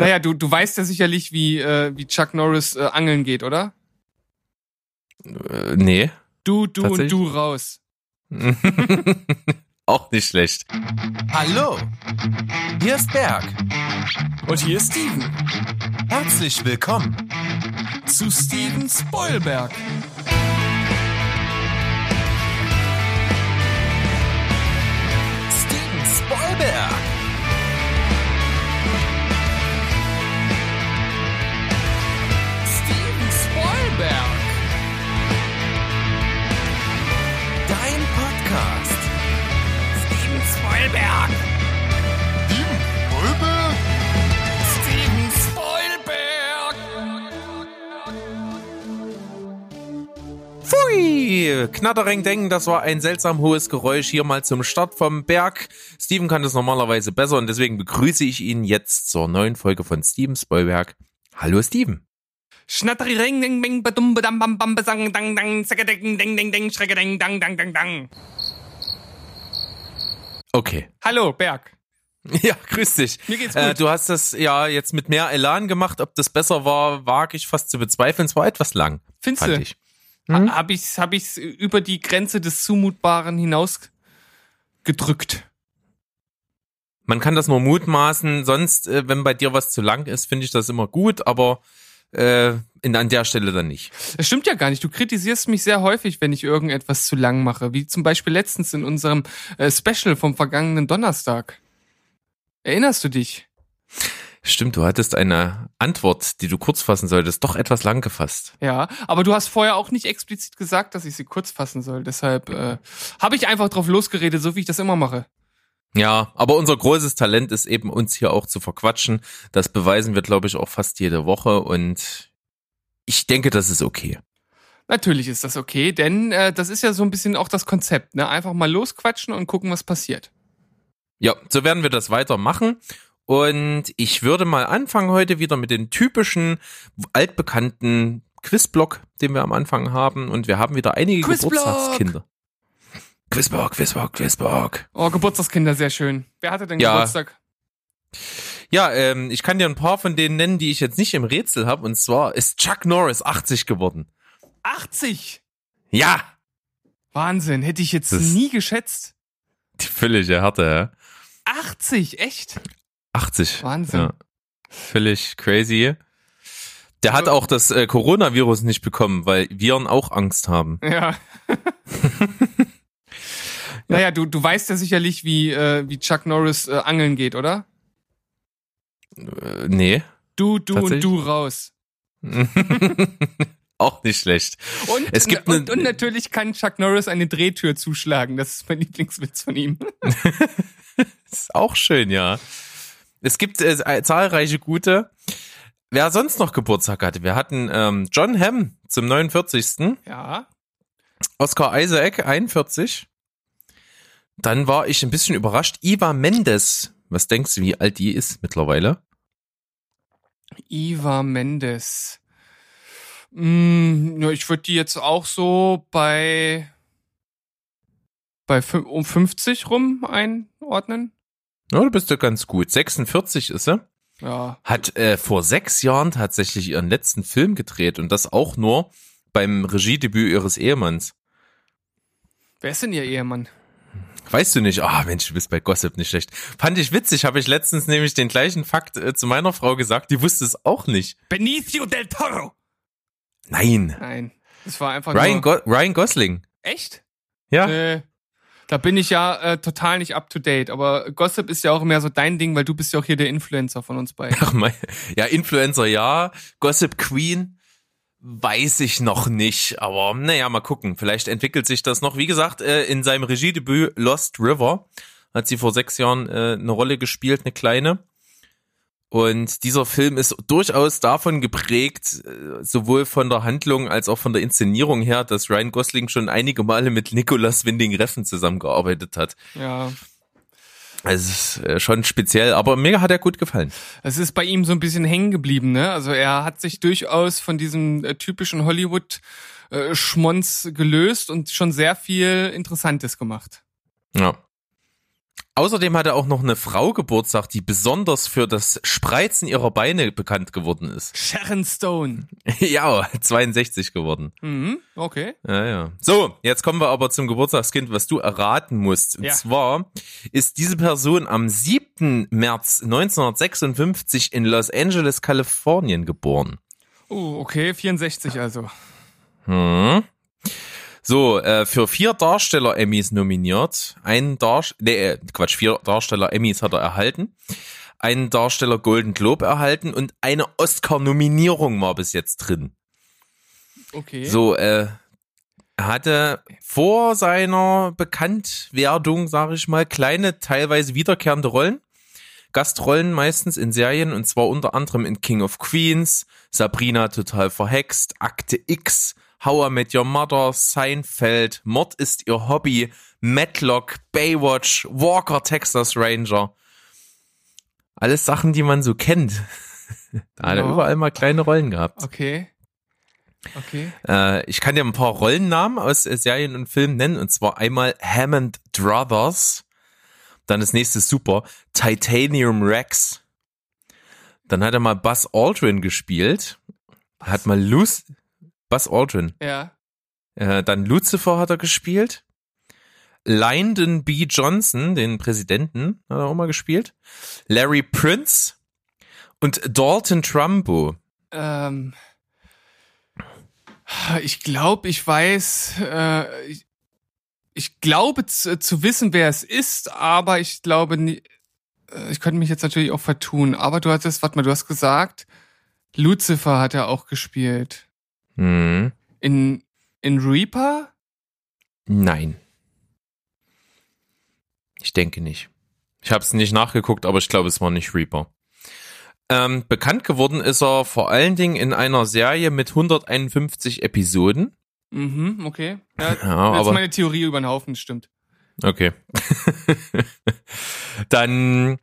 Naja, du, du weißt ja sicherlich, wie, äh, wie Chuck Norris äh, angeln geht, oder? Äh, nee. Du, du und du raus. Auch nicht schlecht. Hallo, hier ist Berg. Und hier ist Steven. Herzlich willkommen. Zu Steven Spoilberg. Steven Spoilberg. Spoilberg. Steven Spoilberg? Steven Spoilberg. Pfui! Knattereng denken, das war ein seltsam hohes Geräusch hier mal zum Start vom Berg. Steven kann das normalerweise besser und deswegen begrüße ich ihn jetzt zur neuen Folge von Steven Spoilberg. Hallo Steven. Schnatteri ring ding bing badum badam bam bam besang dang dang zackadeng ding ding ding schreckadeng dang dang dang dang. Okay. Hallo Berg. Ja, grüß dich. Mir geht's Äh, gut. du hast das ja jetzt mit mehr Elan gemacht. Ob das besser war, wage ich fast zu bezweifeln. Es war etwas lang, Findest fand du? ich. Ha- Hab ich's, hab ich's über die Grenze des Zumutbaren hinaus gedrückt. Man kann das nur mutmaßen. Sonst, äh, wenn bei dir was zu lang ist, finde ich das immer gut, aber äh, in, an der Stelle dann nicht. Das stimmt ja gar nicht. Du kritisierst mich sehr häufig, wenn ich irgendetwas zu lang mache. Wie zum Beispiel letztens in unserem äh, Special vom vergangenen Donnerstag. Erinnerst du dich? Stimmt, du hattest eine Antwort, die du kurz fassen solltest, doch etwas lang gefasst. Ja, aber du hast vorher auch nicht explizit gesagt, dass ich sie kurz fassen soll. Deshalb äh, habe ich einfach drauf losgeredet, so wie ich das immer mache. Ja, aber unser großes Talent ist eben, uns hier auch zu verquatschen. Das beweisen wir, glaube ich, auch fast jede Woche und ich denke, das ist okay. Natürlich ist das okay, denn äh, das ist ja so ein bisschen auch das Konzept, ne? Einfach mal losquatschen und gucken, was passiert. Ja, so werden wir das weitermachen. Und ich würde mal anfangen heute wieder mit den typischen altbekannten Quizblock, den wir am Anfang haben. Und wir haben wieder einige Quizblock! Geburtstagskinder. Quizblock, Quizblock, Quizblock. Oh, Geburtstagskinder, sehr schön. Wer hatte denn Ja. Geburtstag? Ja, ähm, ich kann dir ein paar von denen nennen, die ich jetzt nicht im Rätsel habe. Und zwar ist Chuck Norris 80 geworden. 80! Ja! Wahnsinn, hätte ich jetzt Das- nie geschätzt. Die völlige Härte, ja. 80, echt? 80. Wahnsinn. Ja. Völlig crazy. Der hat auch das äh, Coronavirus nicht bekommen, weil Viren auch Angst haben. Ja. naja, du, du weißt ja sicherlich, wie, äh, wie Chuck Norris äh, angeln geht, oder? Äh, nee. Du, du und du raus. auch nicht schlecht. Und, Es gibt und, ne- und natürlich kann Chuck Norris eine Drehtür zuschlagen. Das ist mein Lieblingswitz von ihm. Ist auch schön, ja. Es gibt äh, zahlreiche gute. Wer sonst noch Geburtstag hatte? Wir hatten ähm, John Hamm zum 49. Ja. Oscar Isaac 41. Dann war ich ein bisschen überrascht. Iva Mendes. Was denkst du, wie alt die ist mittlerweile? Iva Mendes. Mm, ja, ich würde die jetzt auch so bei, bei um 50 rum einordnen. Ja, du bist ja ganz gut. 46 ist sie. Ja. Hat äh, vor sechs Jahren tatsächlich ihren letzten Film gedreht und das auch nur beim Regiedebüt ihres Ehemanns. Wer ist denn ihr Ehemann? Weißt du nicht? Ah, Mensch, du bist bei Gossip nicht schlecht. Fand ich witzig, habe ich letztens nämlich den gleichen Fakt äh, zu meiner Frau gesagt, die wusste es auch nicht. Benicio del Toro. Nein. Nein. Das war einfach Ryan, nur. Go Ryan Gosling. Echt? Ja. Nee. Da bin ich ja äh, total nicht up to date. Aber Gossip ist ja auch mehr so dein Ding, weil du bist ja auch hier der Influencer von uns beiden. Ach mein, ja, Influencer ja, Gossip Queen weiß ich noch nicht, aber naja, mal gucken. Vielleicht entwickelt sich das noch. Wie gesagt, äh, in seinem Regiedebüt Lost River hat sie vor sechs Jahren äh, eine Rolle gespielt, eine kleine. Und dieser Film ist durchaus davon geprägt, äh, sowohl von der Handlung als auch von der Inszenierung her, dass Ryan Gosling schon einige Male mit Nicolas Winding Reffen zusammengearbeitet hat. Ja. Also es ist äh, schon speziell, aber mir hat er gut gefallen. Es ist bei ihm so ein bisschen hängen geblieben, ne? Also er hat sich durchaus von diesem äh, typischen Hollywood äh, Schmonz gelöst und schon sehr viel Interessantes gemacht. Ja. Außerdem hatte auch noch eine Frau Geburtstag, die besonders für das Spreizen ihrer Beine bekannt geworden ist. Sharon Stone. ja, 62 geworden. Mhm, okay. Ja, ja. So, jetzt kommen wir aber zum Geburtstagskind, was du erraten musst. Und Ja. zwar ist diese Person am 7. März 1956 in Los Angeles, Kalifornien geboren. Oh, okay, 64 also. Hm. So, äh, für vier Darsteller Emmys nominiert. Ein Darsteller, nee, äh, Quatsch, vier Darsteller Emmys hat er erhalten. Einen Darsteller Golden Globe erhalten und eine Oscar-Nominierung war bis jetzt drin. Okay. So, äh, er hatte vor seiner Bekanntwerdung, sage ich mal, kleine, teilweise wiederkehrende Rollen. Gastrollen meistens in Serien und zwar unter anderem in King of Queens, Sabrina total verhext, Akte X, How I Met Your Mother, Seinfeld, Mord ist ihr Hobby, Matlock, Baywatch, Walker Texas Ranger. Alles Sachen, die man so kennt. da hat er Ja. überall mal kleine Rollen gehabt. Okay. Okay. Äh, ich kann dir ein paar Rollennamen aus äh, Serien und Filmen nennen, und zwar einmal Hammond Brothers, dann das nächste super, Titanium Rex. Dann hat er mal Buzz Aldrin gespielt, hat mal Luce, Buzz Aldrin, Ja. äh, dann Lucifer hat er gespielt, Lyndon B. Johnson, den Präsidenten, hat er auch mal gespielt, Larry Prince und Dalton Trumbo. Ähm, ich glaube, ich weiß, äh, ich, ich glaube zu, zu wissen, wer es ist, aber ich glaube nie, äh, ich könnte mich jetzt natürlich auch vertun, aber du hattest, warte mal, du hast gesagt, Lucifer hat er auch gespielt. Hm. In, in Reaper? Nein. Ich denke nicht. Ich habe es nicht nachgeguckt, aber ich glaube, es war nicht Reaper. Ähm, bekannt geworden ist er vor allen Dingen in einer Serie mit 151 Episoden. Mhm, okay. Ja, Ja, aber meine Theorie über den Haufen, stimmt. okay. dann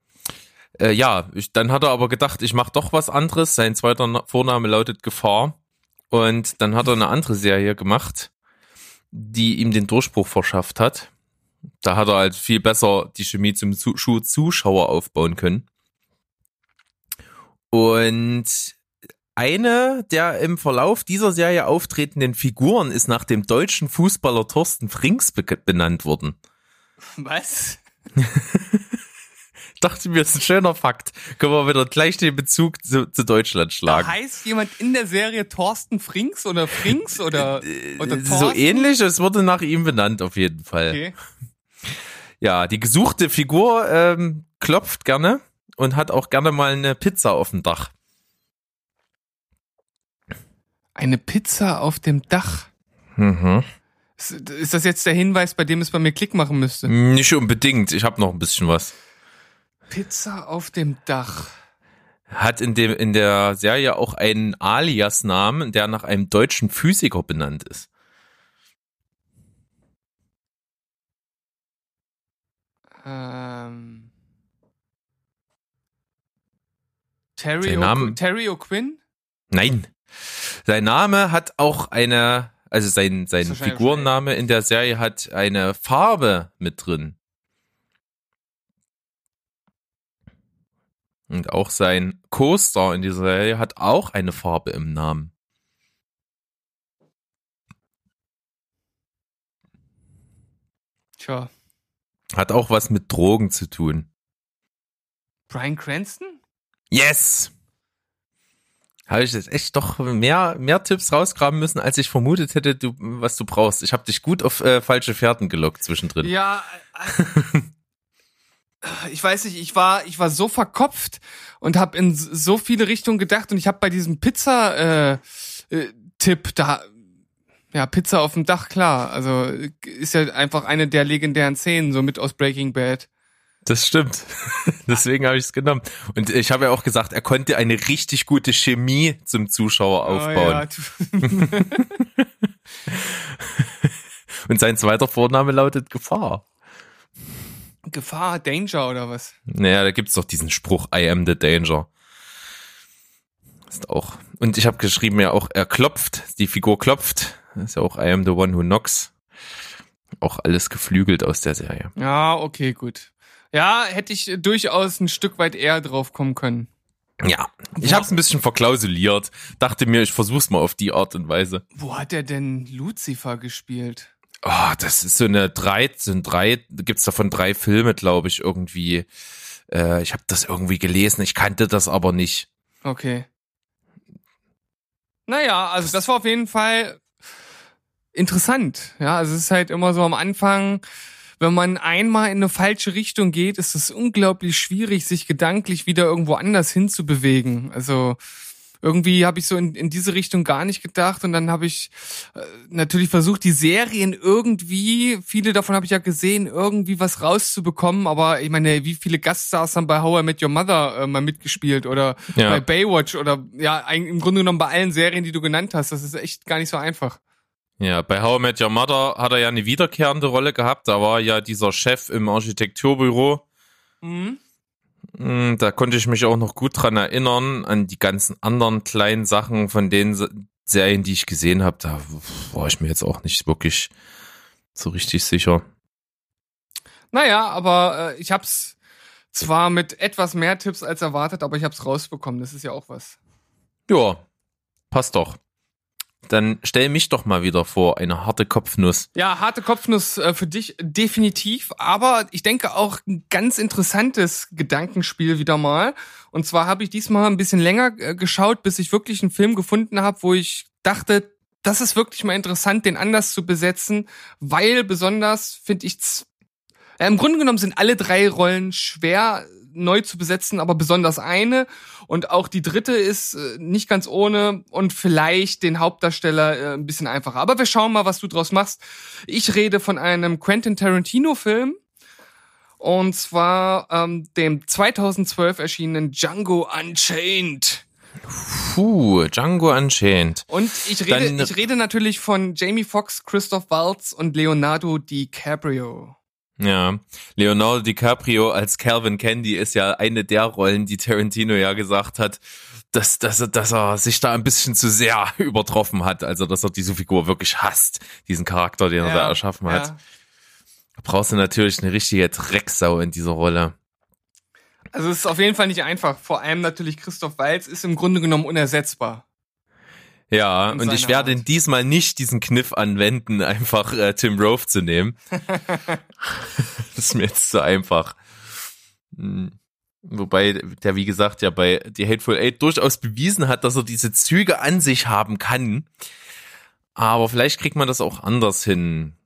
äh, ja, ich, dann hat er aber gedacht, ich mache doch was anderes. Sein zweiter Na- Vorname lautet Gefahr und dann hat er eine andere Serie gemacht, die ihm den Durchbruch verschafft hat. Da hat er halt viel besser die Chemie zum Zuschauer aufbauen können. Und eine der im Verlauf dieser Serie auftretenden Figuren ist nach dem deutschen Fußballer Thorsten Frings be benannt worden. Was? Ich dachte mir, das ist ein schöner Fakt. Können wir wieder gleich den Bezug zu, zu Deutschland Da schlagen. heißt jemand in der Serie Thorsten Frings oder Frings oder, oder Äh, so Thorsten? ähnlich, es wurde nach ihm benannt auf jeden Fall. Okay. Ja, die gesuchte Figur ähm, klopft gerne und hat auch gerne mal eine Pizza auf dem Dach. Eine Pizza auf dem Dach. Mhm. Ist ist das jetzt der Hinweis, bei dem es bei mir Klick machen müsste? Nicht unbedingt, ich habe noch ein bisschen was. Pizza auf dem Dach. Hat in, dem, in der Serie auch einen Alias-Namen, der nach einem deutschen Physiker benannt ist. Ähm. Terry, Sein Name- O'Qu- Terry O'Quinn? Nein. Sein Name hat auch eine, also sein, sein Figurenname in der Serie hat eine Farbe mit drin. Und auch sein Co-Star in dieser Serie hat auch eine Farbe im Namen. Tja. Hat auch was mit Drogen zu tun. Brian Cranston? Yes! Habe ich jetzt echt doch mehr, mehr Tipps rausgraben müssen, als ich vermutet hätte, du, was du brauchst. Ich habe dich gut auf äh, falsche Fährten gelockt zwischendrin. Ja. Ich weiß nicht, ich war, ich war so verkopft und habe in so viele Richtungen gedacht und ich habe bei diesem Pizza-Tipp äh, äh, Tipp da, ja, Pizza auf dem Dach, klar. Also ist ja einfach eine der legendären Szenen, so mit aus Breaking Bad. Das stimmt. Deswegen habe ich es genommen. Und ich habe ja auch gesagt, er konnte eine richtig gute Chemie zum Zuschauer aufbauen. Oh, ja. Und sein zweiter Vorname lautet Gefahr. Gefahr, Danger oder was? Naja, da gibt's doch diesen Spruch, I am the danger. Ist auch. Und ich habe geschrieben ja auch, er klopft, die Figur klopft. Das ist ja auch I am the one who knocks. Auch alles geflügelt aus der Serie. Ja, okay, gut. Ja, hätte ich durchaus ein Stück weit eher drauf kommen können. Ja, ich habe es ein bisschen verklausuliert. Dachte mir, ich versuch's mal auf die Art und Weise. Wo hat er denn Lucifer gespielt? Oh, das ist so eine drei, sind drei, gibt's davon drei Filme, glaube ich, irgendwie. Äh, ich habe das irgendwie gelesen, ich kannte das aber nicht. Okay. Naja, also das war auf jeden Fall interessant. Ja, also es ist halt immer so am Anfang, wenn man einmal in eine falsche Richtung geht, ist es unglaublich schwierig, sich gedanklich wieder irgendwo anders hinzubewegen. Also irgendwie habe ich so in, in diese Richtung gar nicht gedacht und dann habe ich äh, natürlich versucht, die Serien irgendwie, viele davon habe ich ja gesehen, irgendwie was rauszubekommen, aber ich meine, wie viele Gaststars haben bei How I Met Your Mother äh, mal mitgespielt oder Ja. bei Baywatch oder ja, im Grunde genommen bei allen Serien, die du genannt hast, das ist echt gar nicht so einfach. Ja, bei How I Met Your Mother hat er ja eine wiederkehrende Rolle gehabt. Da war ja dieser Chef im Architekturbüro. Mhm. Mm, Da konnte ich mich auch noch gut dran erinnern, an die ganzen anderen kleinen Sachen von den Se- Serien, die ich gesehen habe. Da war ich mir jetzt auch nicht wirklich so richtig sicher. Naja, aber äh, ich hab's zwar mit etwas mehr Tipps als erwartet, aber ich hab's rausbekommen. Das ist ja auch was. Ja, passt doch. Dann stell mich doch mal wieder vor, eine harte Kopfnuss. Ja, harte Kopfnuss äh, für dich definitiv, aber ich denke auch ein ganz interessantes Gedankenspiel wieder mal. Und zwar habe ich diesmal ein bisschen länger äh, geschaut, bis ich wirklich einen Film gefunden habe, wo ich dachte, das ist wirklich mal interessant, den anders zu besetzen, weil besonders finde ich im Grunde genommen sind alle drei Rollen schwer neu zu besetzen, aber besonders eine und auch die dritte ist äh, nicht ganz ohne und vielleicht den Hauptdarsteller äh, ein bisschen einfacher. Aber wir schauen mal, was du draus machst. Ich rede von einem Quentin Tarantino Film und zwar ähm, dem 2012 erschienenen Django Unchained. Puh, Django Unchained. Und ich rede, Dann- ich rede natürlich von Jamie Foxx, Christoph Waltz und Leonardo DiCaprio. Ja, Leonardo DiCaprio als Calvin Candy ist ja eine der Rollen, die Tarantino ja gesagt hat, dass, dass, er- dass er sich da ein bisschen zu sehr übertroffen hat. Also, dass er diese Figur wirklich hasst, diesen Charakter, den er da erschaffen hat. ja. Da brauchst du natürlich eine richtige Drecksau in dieser Rolle. Also es ist auf jeden Fall nicht einfach. Vor allem natürlich Christoph Waltz ist im Grunde genommen unersetzbar. Ja, und ich werde Art. diesmal nicht diesen Kniff anwenden, einfach äh, Tim Rove zu nehmen. das ist mir jetzt zu einfach. Hm. Wobei der, wie gesagt, ja bei The Hateful Eight durchaus bewiesen hat, dass er diese Züge an sich haben kann. Aber vielleicht kriegt man das auch anders hin.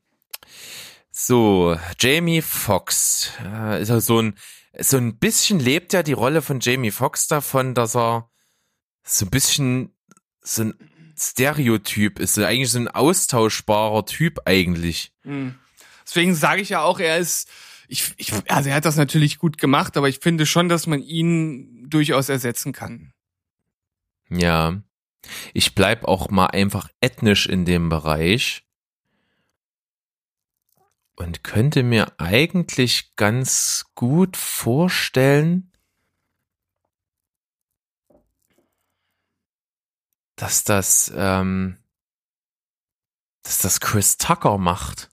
So, Jamie Foxx. Äh, ist ja so ein, so ein bisschen lebt ja die Rolle von Jamie Foxx davon, dass er so ein bisschen so ein Stereotyp ist, so eigentlich so ein austauschbarer Typ eigentlich. Hm. Deswegen sage ich ja auch, er ist, ich, ich, also er hat das natürlich gut gemacht, aber ich finde schon, dass man ihn durchaus ersetzen kann. Ja. Ich bleib auch mal einfach ethnisch in dem Bereich und könnte mir eigentlich ganz gut vorstellen, dass das, ähm, dass das Chris Tucker macht.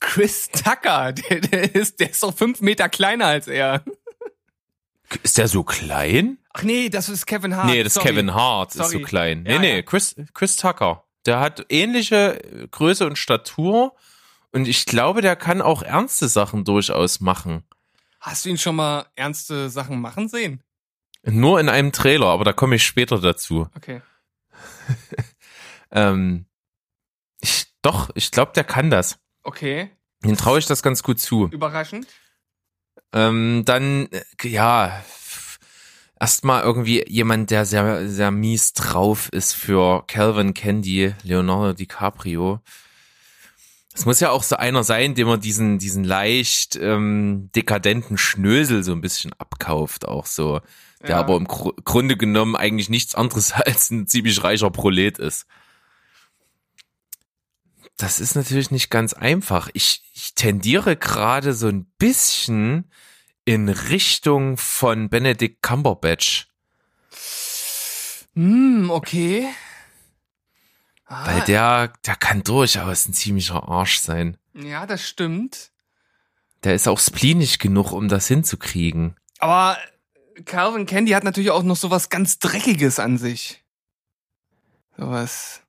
Chris Tucker, der, der ist, der ist doch fünf Meter kleiner als er. Ist der so klein? Ach nee, das ist Kevin Hart. nee, das ist sorry. Kevin Hart, ist so Sorry. klein. Nee, Ja, nee, ja. Chris, Chris Tucker. Der hat ähnliche Größe und Statur und ich glaube, der kann auch ernste Sachen durchaus machen. Hast du ihn schon mal ernste Sachen machen sehen? Nur in einem Trailer, aber da komme ich später dazu. Okay. Ähm, ich, doch, ich glaube, der kann das. Okay. Den traue ich das ganz gut zu. Überraschend. Ähm, dann, äh, ja, erstmal irgendwie jemand, der sehr, sehr mies drauf ist für Calvin Candy, Leonardo DiCaprio. Es muss ja auch so einer sein, dem man diesen, diesen leicht ähm, dekadenten Schnösel so ein bisschen abkauft, auch so. Der Ja. aber im Gru Grunde genommen eigentlich nichts anderes als ein ziemlich reicher Prolet ist. Das ist natürlich nicht ganz einfach. Ich, ich tendiere gerade so ein bisschen in Richtung von Benedict Cumberbatch. Hm, okay. Ah, Weil der, der kann durchaus ein ziemlicher Arsch sein. Ja, das stimmt. Der ist auch spleenig genug, um das hinzukriegen. Aber Calvin Candy hat natürlich auch noch sowas ganz Dreckiges an sich. Sowas.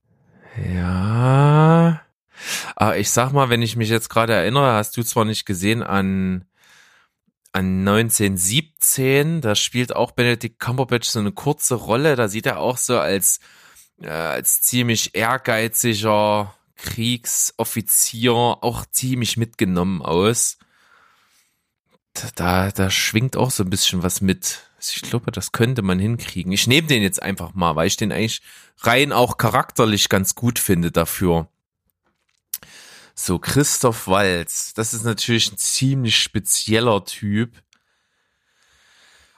Ja. Aber ich sag mal, wenn ich mich jetzt gerade erinnere, hast du zwar nicht gesehen an, an 1917, da spielt auch Benedict Cumberbatch so eine kurze Rolle, da sieht er auch so als, äh, als ziemlich ehrgeiziger Kriegsoffizier auch ziemlich mitgenommen aus. Da, da schwingt auch so ein bisschen was mit. Ich glaube, das könnte man hinkriegen. Ich nehme den jetzt einfach mal, weil ich den eigentlich rein auch charakterlich ganz gut finde dafür. So, Christoph Walz, das ist natürlich ein ziemlich spezieller Typ.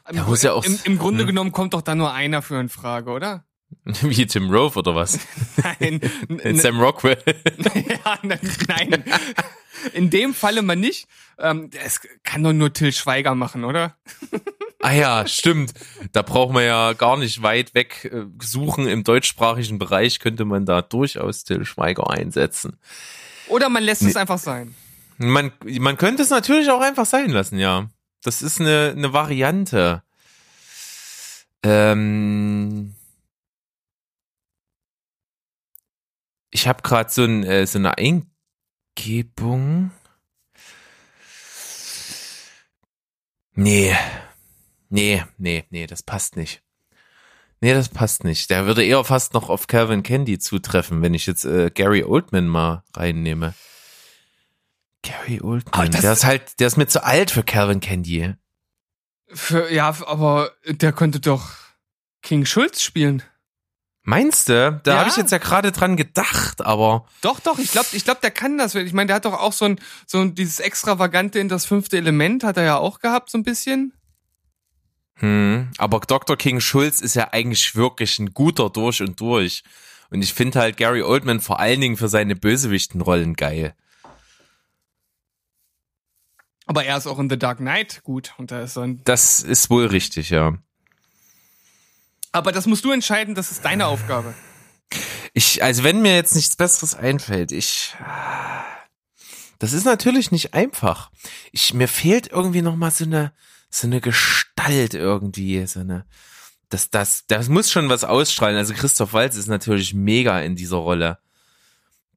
Im, muss ja auch- im, Im Grunde hm. genommen kommt doch da nur einer für in Frage, oder? Wie Tim Rove oder was? Nein. In Sam Rockwell. ja, nein. In dem Falle mal nicht. Ähm, es kann doch nur Till Schweiger machen, oder? ah ja, stimmt. Da braucht man ja gar nicht weit weg äh, suchen. Im deutschsprachigen Bereich könnte man da durchaus Till Schweiger einsetzen. Oder man lässt es einfach sein. Man, man könnte es natürlich auch einfach sein lassen, ja. Das ist eine, eine Variante. Ähm, ich habe gerade so, ein, äh, so eine Eingebung. Nee. Nee, nee, nee, das passt nicht. Nee, das passt nicht. Der würde eher fast noch auf Calvin Candy zutreffen, wenn ich jetzt äh, Gary Oldman mal reinnehme. Gary Oldman, das- der ist halt, der ist mir zu alt für Calvin Candy. Für, ja, aber der könnte doch King Schulz spielen. Meinst du? Da Ja. habe ich jetzt ja gerade dran gedacht, aber Doch, doch, ich glaube, ich glaub, der kann das. Ich meine, der hat doch auch so ein, so ein, dieses Extravagante in das fünfte Element hat er ja auch gehabt, so ein bisschen. hm, aber Dr. King Schulz ist ja eigentlich wirklich ein guter durch und durch. Und ich finde halt Gary Oldman vor allen Dingen für seine Bösewichtenrollen geil. Aber er ist auch in The Dark Knight gut. Und da ist so ein, Das ist wohl richtig, ja. Aber das musst du entscheiden, das ist deine Aufgabe. Ich, also wenn mir jetzt nichts Besseres einfällt, ich, das ist natürlich nicht einfach. Ich, mir fehlt irgendwie noch mal so eine, so eine Gestalt irgendwie, so eine, das, das, das muss schon was ausstrahlen. Also Christoph Waltz ist natürlich mega in dieser Rolle.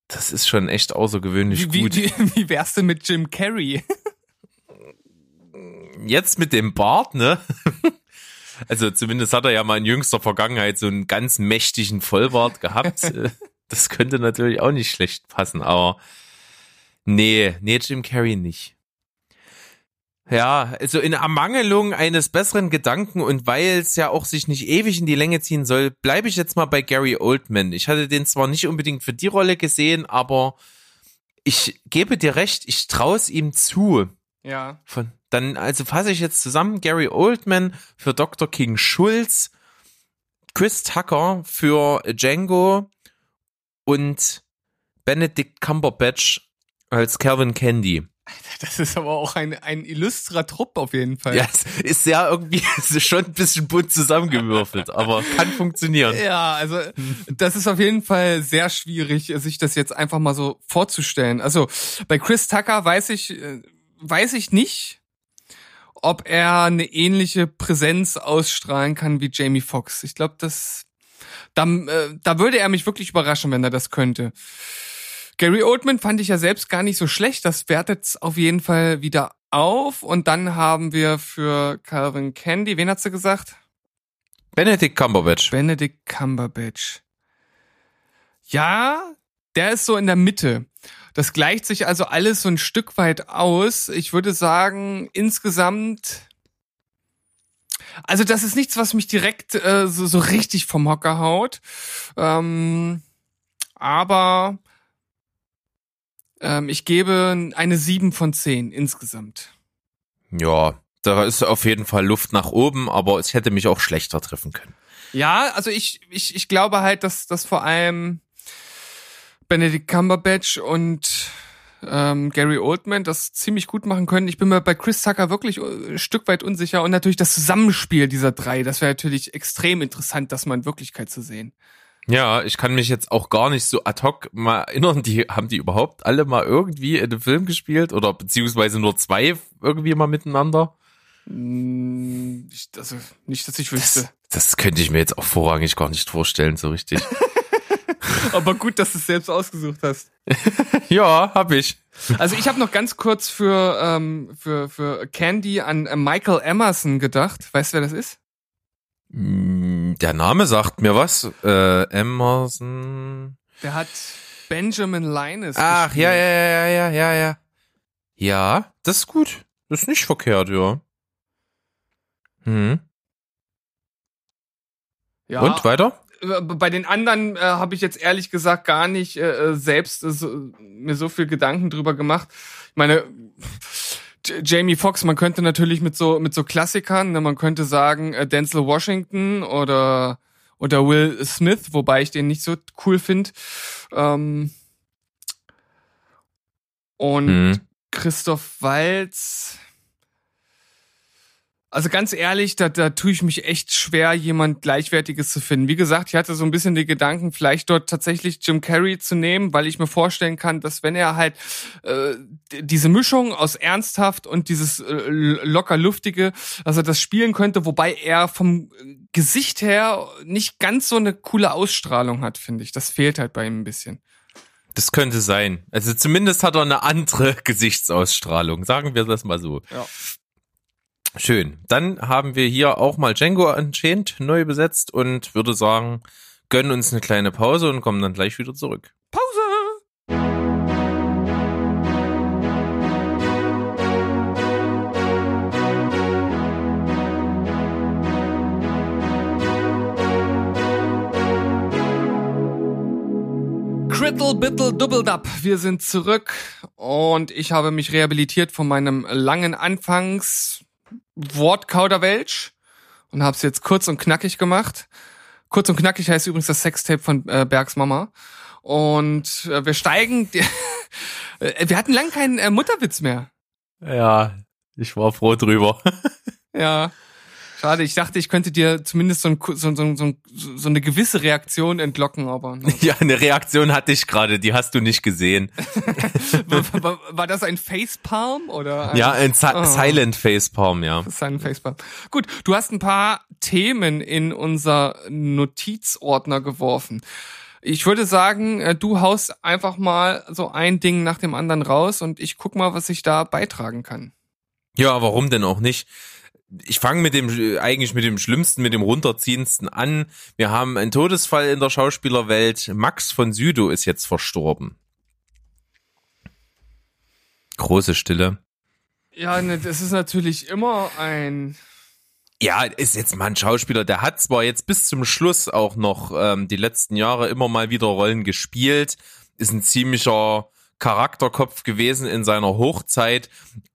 Das ist schon echt außergewöhnlich Wie, gut. wie, wie, wie wär's denn mit Jim Carrey? Jetzt mit dem Bart, ne? Also zumindest hat er ja mal in jüngster Vergangenheit so einen ganz mächtigen Vollbart gehabt. Das könnte natürlich auch nicht schlecht passen, aber nee, nee, Jim Carrey nicht. Ja, also in Ermangelung eines besseren Gedanken und weil es ja auch sich nicht ewig in die Länge ziehen soll, bleibe ich jetzt mal bei Gary Oldman. Ich hatte den zwar nicht unbedingt für die Rolle gesehen, aber ich gebe dir recht, ich traue es ihm zu. Ja. Von, dann, also fasse ich jetzt zusammen, Gary Oldman für Dr. King Schulz, Chris Tucker für Django und Benedict Cumberbatch als Calvin Candy. Das ist aber auch ein, ein illustrer Trupp auf jeden Fall. Ja, es ist ja irgendwie es ist schon ein bisschen bunt zusammengewürfelt, aber kann funktionieren. Ja, also das ist auf jeden Fall sehr schwierig, sich das jetzt einfach mal so vorzustellen. Also bei Chris Tucker weiß ich, äh, weiß ich nicht, ob er eine ähnliche Präsenz ausstrahlen kann wie Jamie Foxx. Ich glaube, das da, äh, da würde er mich wirklich überraschen, wenn er das könnte. Gary Oldman fand ich ja selbst gar nicht so schlecht. Das wertet auf jeden Fall wieder auf. Und dann haben wir für Calvin Candy, wen hat sie gesagt? Benedict Cumberbatch. Benedict Cumberbatch. Ja, der ist so in der Mitte. Das gleicht sich also alles so ein Stück weit aus. Ich würde sagen, insgesamt. Also das ist nichts, was mich direkt äh, so, so richtig vom Hocker haut. Ähm, aber ähm, ich gebe eine 7 von 10 insgesamt. Ja, da ist auf jeden Fall Luft nach oben, aber es hätte mich auch schlechter treffen können. Ja, also ich, ich, ich glaube halt, dass, dass vor allem Benedict Cumberbatch und ähm, Gary Oldman das ziemlich gut machen können. Ich bin mir bei Chris Tucker wirklich ein Stück weit unsicher. Und natürlich das Zusammenspiel dieser drei, das wäre natürlich extrem interessant, das mal in Wirklichkeit zu sehen. Ja, ich kann mich jetzt auch gar nicht so ad hoc mal erinnern, die haben die überhaupt alle mal irgendwie in einem Film gespielt oder beziehungsweise nur zwei irgendwie mal miteinander? Hm, ich- Also nicht, dass ich wüsste. Das, das könnte ich mir jetzt auch vorrangig gar nicht vorstellen, so richtig. Aber gut, dass du es selbst ausgesucht hast. ja, hab ich. Also ich habe noch ganz kurz für, ähm, für, für Candy an äh, Michael Emerson gedacht. Weißt du, wer das ist? Mm, Der Name sagt mir was. Äh, Emerson. Der hat Benjamin Linus Ach, gespielt. ja, ja, ja, ja, ja, ja. Ja, das ist gut. Das ist nicht verkehrt, ja. Hm. ja. Und weiter? Äh, Bei den anderen äh, habe ich jetzt ehrlich gesagt gar nicht äh, äh, selbst äh, so, mir so viel Gedanken drüber gemacht. Ich meine, Jamie Foxx, man könnte natürlich mit so mit so Klassikern, ne, man könnte sagen äh, Denzel Washington oder oder Will Smith, wobei ich den nicht so cool finde. Ähm, und Hm. Christoph Walz. Also ganz ehrlich, da, da tue ich mich echt schwer, jemand Gleichwertiges zu finden. Wie gesagt, ich hatte so ein bisschen die Gedanken, vielleicht dort tatsächlich Jim Carrey zu nehmen, weil ich mir vorstellen kann, dass wenn er halt äh, diese Mischung aus ernsthaft und dieses äh, locker luftige, dass er das spielen könnte, wobei er vom Gesicht her nicht ganz so eine coole Ausstrahlung hat, finde ich. Das fehlt halt bei ihm ein bisschen. Das könnte sein. Also zumindest hat er eine andere Gesichtsausstrahlung. Sagen wir das mal so. Ja. Schön. Dann haben wir hier auch mal Django Unchained neu besetzt und würde sagen, gönnen uns eine kleine Pause und kommen dann gleich wieder zurück. Pause! Criddle Bittle Dubbeldub, wir sind zurück und ich habe mich rehabilitiert von meinem langen Anfangs-Wortkauderwelsch und habe es jetzt kurz und knackig gemacht. Kurz und knackig heißt übrigens das Sextape von äh, Bergs Mama. Und äh, wir steigen. äh, wir hatten lang keinen äh, Mutterwitz mehr. Ja, ich war froh drüber. Ja. Schade, ich dachte, ich könnte dir zumindest so, ein, so, so, so, eine gewisse Reaktion entlocken, aber ne. ja, eine Reaktion hatte ich gerade, die hast du nicht gesehen. war, war, war das ein Facepalm oder ein, Ja, ein Si Oh. Silent Facepalm, ja. Ein Facepalm. Gut, du hast ein paar Themen in unser Notizordner geworfen. Ich würde sagen, äh, du haust einfach mal so ein Ding nach dem anderen raus und ich guck mal, was ich da beitragen kann. Ja, warum denn auch nicht? Ich fange mit dem eigentlich mit dem schlimmsten, mit dem runterziehendsten an. Wir haben einen Todesfall in der Schauspielerwelt. Max von Südow ist jetzt verstorben. Große Stille. Ja, ne, das ist natürlich immer ein. Ja, ist jetzt mal ein Schauspieler, der hat zwar jetzt bis zum Schluss auch noch ähm, die letzten Jahre immer mal wieder Rollen gespielt, ist ein ziemlicher Charakterkopf gewesen in seiner Hochzeit,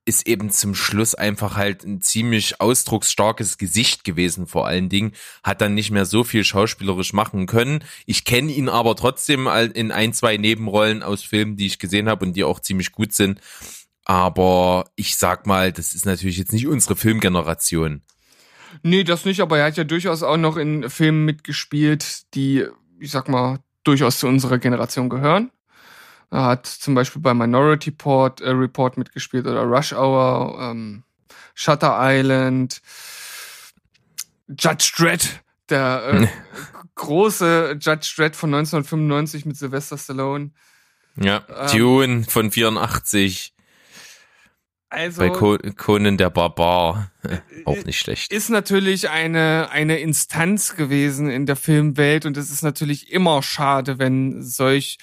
ist eben zum Schluss einfach halt ein ziemlich ausdrucksstarkes Gesicht gewesen vor allen Dingen, hat dann nicht mehr so viel schauspielerisch machen können. Ich kenne ihn aber trotzdem in ein, zwei Nebenrollen aus Filmen, die ich gesehen habe und die auch ziemlich gut sind. Aber ich sag mal, das ist natürlich jetzt nicht unsere Filmgeneration. Nee, das nicht, aber er hat ja durchaus auch noch in Filmen mitgespielt, die, ich sag mal, durchaus zu unserer Generation gehören. Er hat zum Beispiel bei Minority Report, äh, Report mitgespielt oder Rush Hour, ähm, Shutter Island, Judge Dredd, der äh, große Judge Dredd von 1995 mit Sylvester Stallone. Ja, Ähm, Dune von 84 Also bei Co Conan der Barbar. Auch nicht schlecht. ist natürlich eine, eine Instanz gewesen in der Filmwelt und es ist natürlich immer schade, wenn solch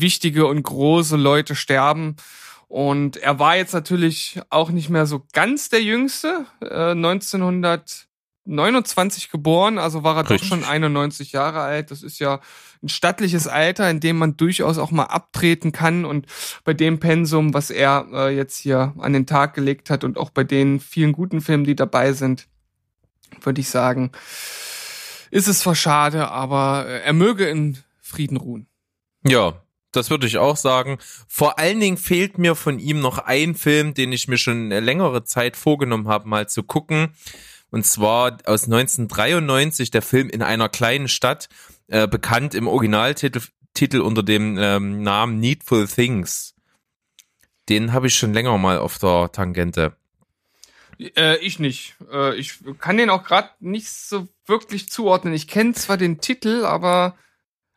wichtige und große Leute sterben. Und er war jetzt natürlich auch nicht mehr so ganz der Jüngste, äh, 1929 geboren, also war er Richtig. doch schon 91 Jahre alt. Das ist ja ein stattliches Alter, in dem man durchaus auch mal abtreten kann und bei dem Pensum, was er äh, jetzt hier an den Tag gelegt hat und auch bei den vielen guten Filmen, die dabei sind, würde ich sagen, ist es zwar schade, aber äh, er möge in Frieden ruhen. Ja, das würde ich auch sagen. Vor allen Dingen fehlt mir von ihm noch ein Film, den ich mir schon längere Zeit vorgenommen habe, mal zu gucken. Und zwar aus 1993 der Film in einer kleinen Stadt, äh, bekannt im Originaltitel Titel unter dem ähm, Namen Needful Things. Den habe ich schon länger mal auf der Tangente. Äh, ich nicht. Äh, ich kann den auch gerade nicht so wirklich zuordnen. Ich kenne zwar den Titel, aber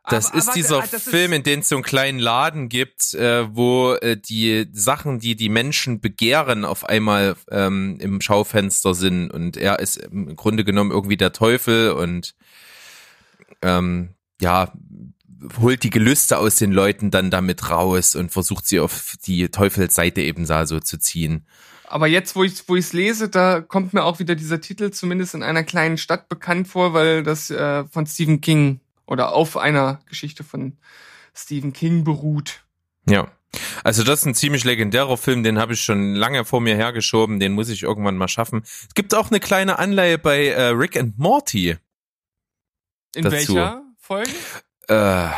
das aber, ist aber, dieser das ist- Film, in dem es so einen kleinen Laden gibt, äh, wo äh, die Sachen, die die Menschen begehren, auf einmal ähm, im Schaufenster sind. Und er ist im Grunde genommen irgendwie der Teufel und ähm, ja, holt die Gelüste aus den Leuten dann damit raus und versucht sie auf die Teufelsseite eben da so zu ziehen. Aber jetzt, wo ich wo ich's lese, da kommt mir auch wieder dieser Titel zumindest in einer kleinen Stadt bekannt vor, weil das äh, von Stephen King oder auf einer Geschichte von Stephen King beruht. Ja. Also das ist ein ziemlich legendärer Film, den habe ich schon lange vor mir hergeschoben, den muss ich irgendwann mal schaffen. Es gibt auch eine kleine Anleihe bei äh, Rick and Morty. In Dazu. welcher Folge? Äh,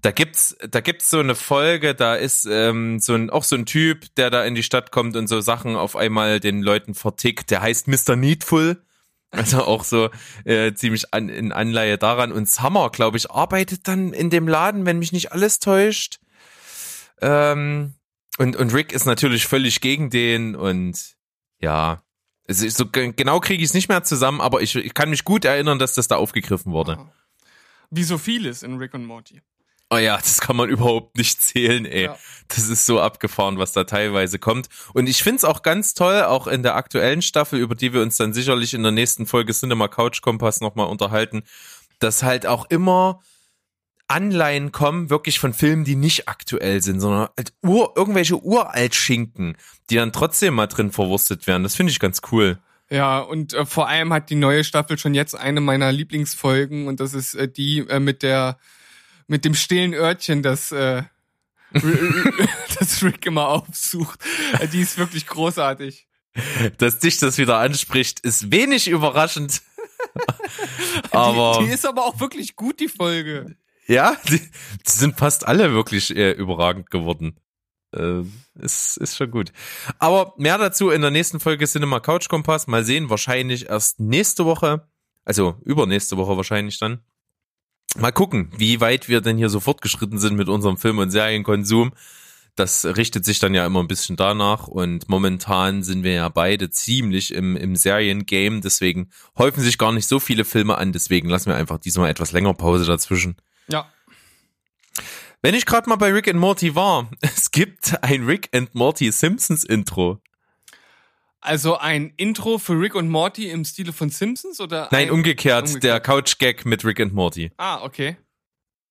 da gibt's, da gibt's so eine Folge, da ist ähm, so ein auch so ein Typ, der da in die Stadt kommt und so Sachen auf einmal den Leuten vertickt. Der heißt Mr. Needful. Also auch so äh, ziemlich an, in Anleihe daran. Und Summer, glaube ich, arbeitet dann in dem Laden, wenn mich nicht alles täuscht. Ähm, und, und Rick ist natürlich völlig gegen den und ja. So ge- genau kriege ich es nicht mehr zusammen, aber ich, ich kann mich gut erinnern, dass das da aufgegriffen wurde. Wie so vieles in Rick und Morty. Oh ja, das kann man überhaupt nicht zählen, ey. Ja. Das ist so abgefahren, was da teilweise kommt. Und ich find's auch ganz toll, auch in der aktuellen Staffel, über die wir uns dann sicherlich in der nächsten Folge Cinema Couch Kompass nochmal unterhalten, dass halt auch immer Anleihen kommen, wirklich von Filmen, die nicht aktuell sind, sondern halt ur, irgendwelche Uraltschinken, die dann trotzdem mal drin verwurstet werden. Das finde ich ganz cool. Ja, und äh, vor allem hat die neue Staffel schon jetzt eine meiner Lieblingsfolgen und das ist äh, die äh, mit der mit dem stillen Örtchen, das äh, das Rick immer aufsucht. Äh, die ist wirklich großartig. Dass dich das wieder anspricht, ist wenig überraschend. aber die, die ist aber auch wirklich gut, die Folge. Ja, die, die sind fast alle wirklich äh, überragend geworden. Äh, ist, ist schon gut. Aber mehr dazu in der nächsten Folge Cinema Couch Kompass. Mal sehen, wahrscheinlich erst nächste Woche. Also übernächste Woche wahrscheinlich dann. Mal gucken, wie weit wir denn hier so fortgeschritten sind mit unserem Film- und Serienkonsum. Das richtet sich dann ja immer ein bisschen danach und momentan sind wir ja beide ziemlich im, im Seriengame, deswegen häufen sich gar nicht so viele Filme an, deswegen lassen wir einfach diesmal etwas länger Pause dazwischen. Ja. Wenn ich gerade mal bei Rick and Morty war, es gibt ein Rick and Morty Simpsons Intro. Also ein Intro für Rick und Morty im Stile von Simpsons oder? Nein, ein, umgekehrt, umgekehrt. der Couch Gag mit Rick and Morty. Ah, okay.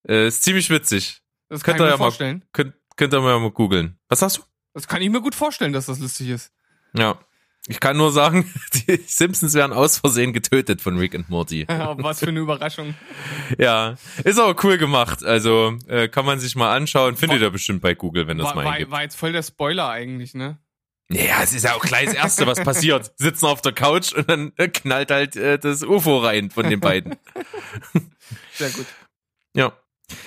Äh, ist ziemlich witzig. Das Könnt ihr ich ja mir mal- vorstellen. Könnt, könnt ihr mal googeln. Was sagst du? Das kann ich mir gut vorstellen, dass das lustig ist. Ja. Ich kann nur sagen, die Simpsons werden aus Versehen getötet von Rick and Morty. Was für eine Überraschung. Ja, ist aber cool gemacht. Also äh, kann man sich mal anschauen. Findet ihr bestimmt bei Google, wenn das mal war, eingibt. war jetzt voll der Spoiler eigentlich, ne? Ja, es ist ja auch gleich das Erste, was passiert. Sitzen auf der Couch und dann knallt halt äh, das UFO rein von den beiden. Sehr gut. Ja.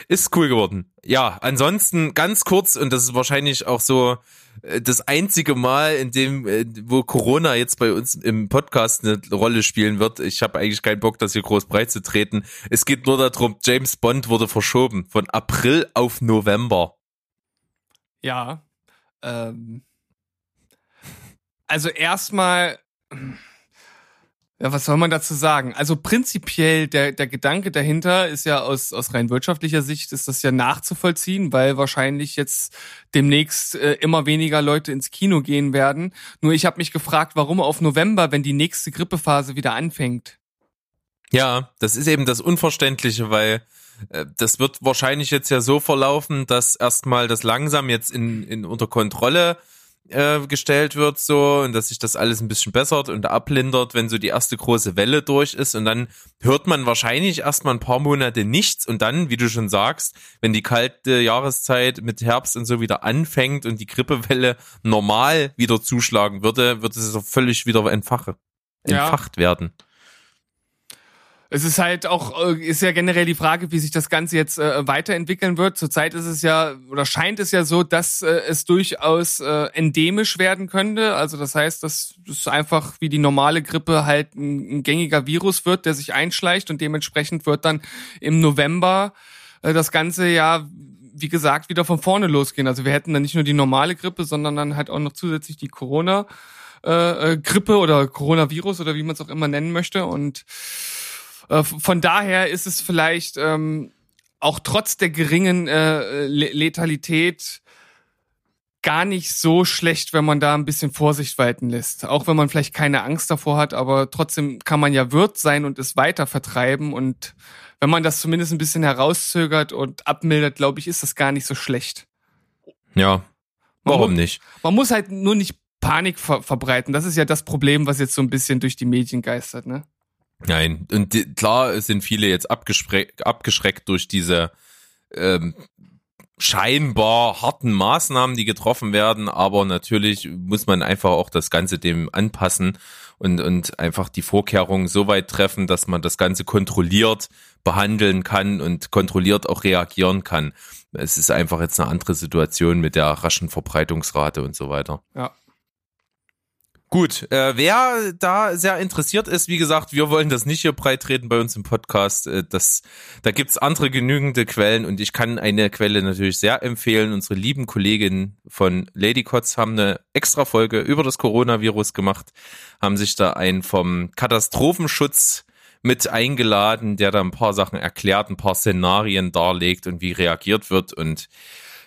Ist cool geworden. Ja, ansonsten ganz kurz, und das ist wahrscheinlich auch so äh, das einzige Mal, in dem, äh, wo Corona jetzt bei uns im Podcast eine Rolle spielen wird. Ich habe eigentlich keinen Bock, das hier groß breit zu treten. Es geht nur darum, James Bond wurde verschoben von April auf November. Ja. Ähm, also erstmal, ja, was soll man dazu sagen? Also prinzipiell der, der Gedanke dahinter ist ja aus, aus rein wirtschaftlicher Sicht ist das ja nachzuvollziehen, weil wahrscheinlich jetzt demnächst äh, immer weniger Leute ins Kino gehen werden. Nur ich habe mich gefragt, warum auf November, wenn die nächste Grippephase wieder anfängt. Ja, das ist eben das Unverständliche, weil äh, das wird wahrscheinlich jetzt ja so verlaufen, dass erstmal das langsam jetzt in, in unter Kontrolle äh, gestellt wird so und dass sich das alles ein bisschen bessert und ablindert, wenn so die erste große Welle durch ist und dann hört man wahrscheinlich erstmal ein paar Monate nichts und dann, wie du schon sagst, wenn die kalte Jahreszeit mit Herbst und so wieder anfängt und die Grippewelle normal wieder zuschlagen würde, wird es so völlig wieder entfache, Ja. entfacht werden. Es ist halt auch, äh, ist ja generell die Frage, wie sich das Ganze jetzt äh, weiterentwickeln wird. Zurzeit ist es ja, oder scheint es ja so, dass äh, es durchaus äh, endemisch werden könnte. Also das heißt, dass es einfach wie die normale Grippe halt ein, ein gängiger Virus wird, der sich einschleicht und dementsprechend wird dann im November äh, das Ganze ja, wie gesagt, wieder von vorne losgehen. Also wir hätten dann nicht nur die normale Grippe, sondern dann halt auch noch zusätzlich die Corona. Äh, äh, oder Coronavirus oder wie man es auch immer nennen möchte. Und äh, von daher ist es vielleicht ähm, auch trotz der geringen äh, Letalität gar nicht so schlecht, wenn man da ein bisschen Vorsicht walten lässt. Auch wenn man vielleicht keine Angst davor hat, aber trotzdem kann man ja Wirt sein und es weiter vertreiben. Und wenn man das zumindest ein bisschen herauszögert und abmildert, glaube ich, ist das gar nicht so schlecht. Ja, warum man, nicht? Man muss halt nur nicht Panik ver verbreiten. Das ist ja das Problem, was jetzt so ein bisschen durch die Medien geistert, ne? Nein, und die, klar sind viele jetzt abgeschreckt durch diese ähm, scheinbar harten Maßnahmen, die getroffen werden, aber natürlich muss man einfach auch das Ganze dem anpassen und, und einfach die Vorkehrungen so weit treffen, dass man das Ganze kontrolliert behandeln kann und kontrolliert auch reagieren kann. Es ist einfach jetzt eine andere Situation mit der raschen Verbreitungsrate und so weiter. Ja. Gut, äh, wer da sehr interessiert ist, wie gesagt, wir wollen das nicht hier breitreten bei uns im Podcast. Äh, das, da gibt's andere genügende Quellen und ich kann eine Quelle natürlich sehr empfehlen. Unsere lieben Kolleginnen von Ladycots haben eine extra Folge über das Coronavirus gemacht, haben sich da einen vom Katastrophenschutz mit eingeladen, der da ein paar Sachen erklärt, ein paar Szenarien darlegt und wie reagiert wird und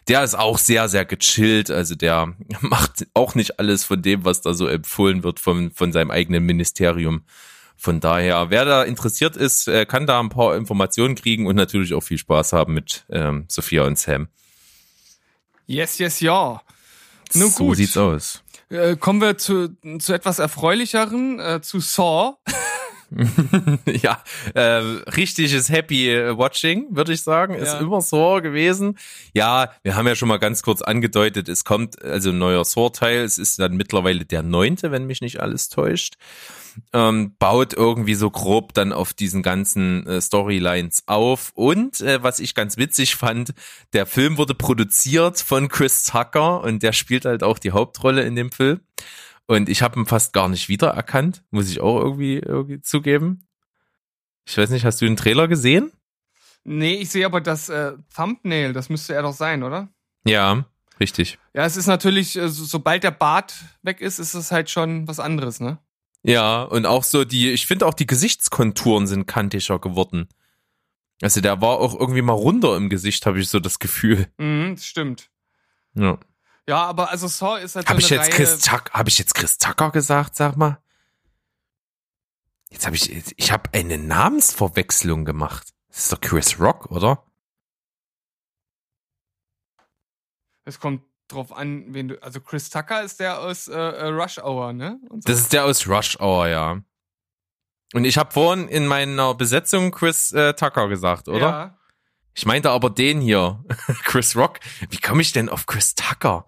der ist auch sehr, sehr gechillt. Also der macht auch nicht alles von dem, was da so empfohlen wird von, von seinem eigenen Ministerium. Von daher, wer da interessiert ist, äh, kann da ein paar Informationen kriegen und natürlich auch viel Spaß haben mit ähm, Sophia und Sam. Yes, yes, ja. Nun so gut. sieht's aus. Äh, kommen wir zu, zu etwas erfreulicheren, äh, zu Saw. ja, äh, richtiges Happy Watching, würde ich sagen. Ist Ja. immer so gewesen. Ja, wir haben ja schon mal ganz kurz angedeutet, es kommt also ein neuer Saw-Teil. Es ist dann mittlerweile der neunte, wenn mich nicht alles täuscht. Ähm, baut irgendwie so grob dann auf diesen ganzen äh, Storylines auf. Und äh, was ich ganz witzig fand, der Film wurde produziert von Chris Tucker und der spielt halt auch die Hauptrolle in dem Film. Und ich habe ihn fast gar nicht wiedererkannt, muss ich auch irgendwie, irgendwie zugeben. Ich weiß nicht, hast du den Trailer gesehen? Nee, ich sehe aber das äh, Thumbnail, das müsste er doch sein, oder? Ja, richtig. Ja, es ist natürlich, äh, so, sobald der Bart weg ist, ist es halt schon was anderes, ne? Ja, und auch so die, ich finde auch die Gesichtskonturen sind kantischer geworden. Also der war auch irgendwie mal runder im Gesicht, habe ich so das Gefühl. Mhm, das stimmt. Ja. Ja, aber also Saw ist halt Habe so ich eine jetzt Reihe, Chris Tucker, habe ich jetzt Chris Tucker gesagt, sag mal? Jetzt habe ich, ich habe eine Namensverwechslung gemacht. Das ist doch Chris Rock, oder? Es kommt drauf an, wen du. Also Chris Tucker ist der aus äh, äh, Rush Hour, ne? Und so. Das ist der aus Rush Hour, ja. Und ich habe vorhin in meiner Besetzung Chris äh, Tucker gesagt, oder? Ja. Ich meinte aber den hier, Chris Rock. Wie komme ich denn auf Chris Tucker?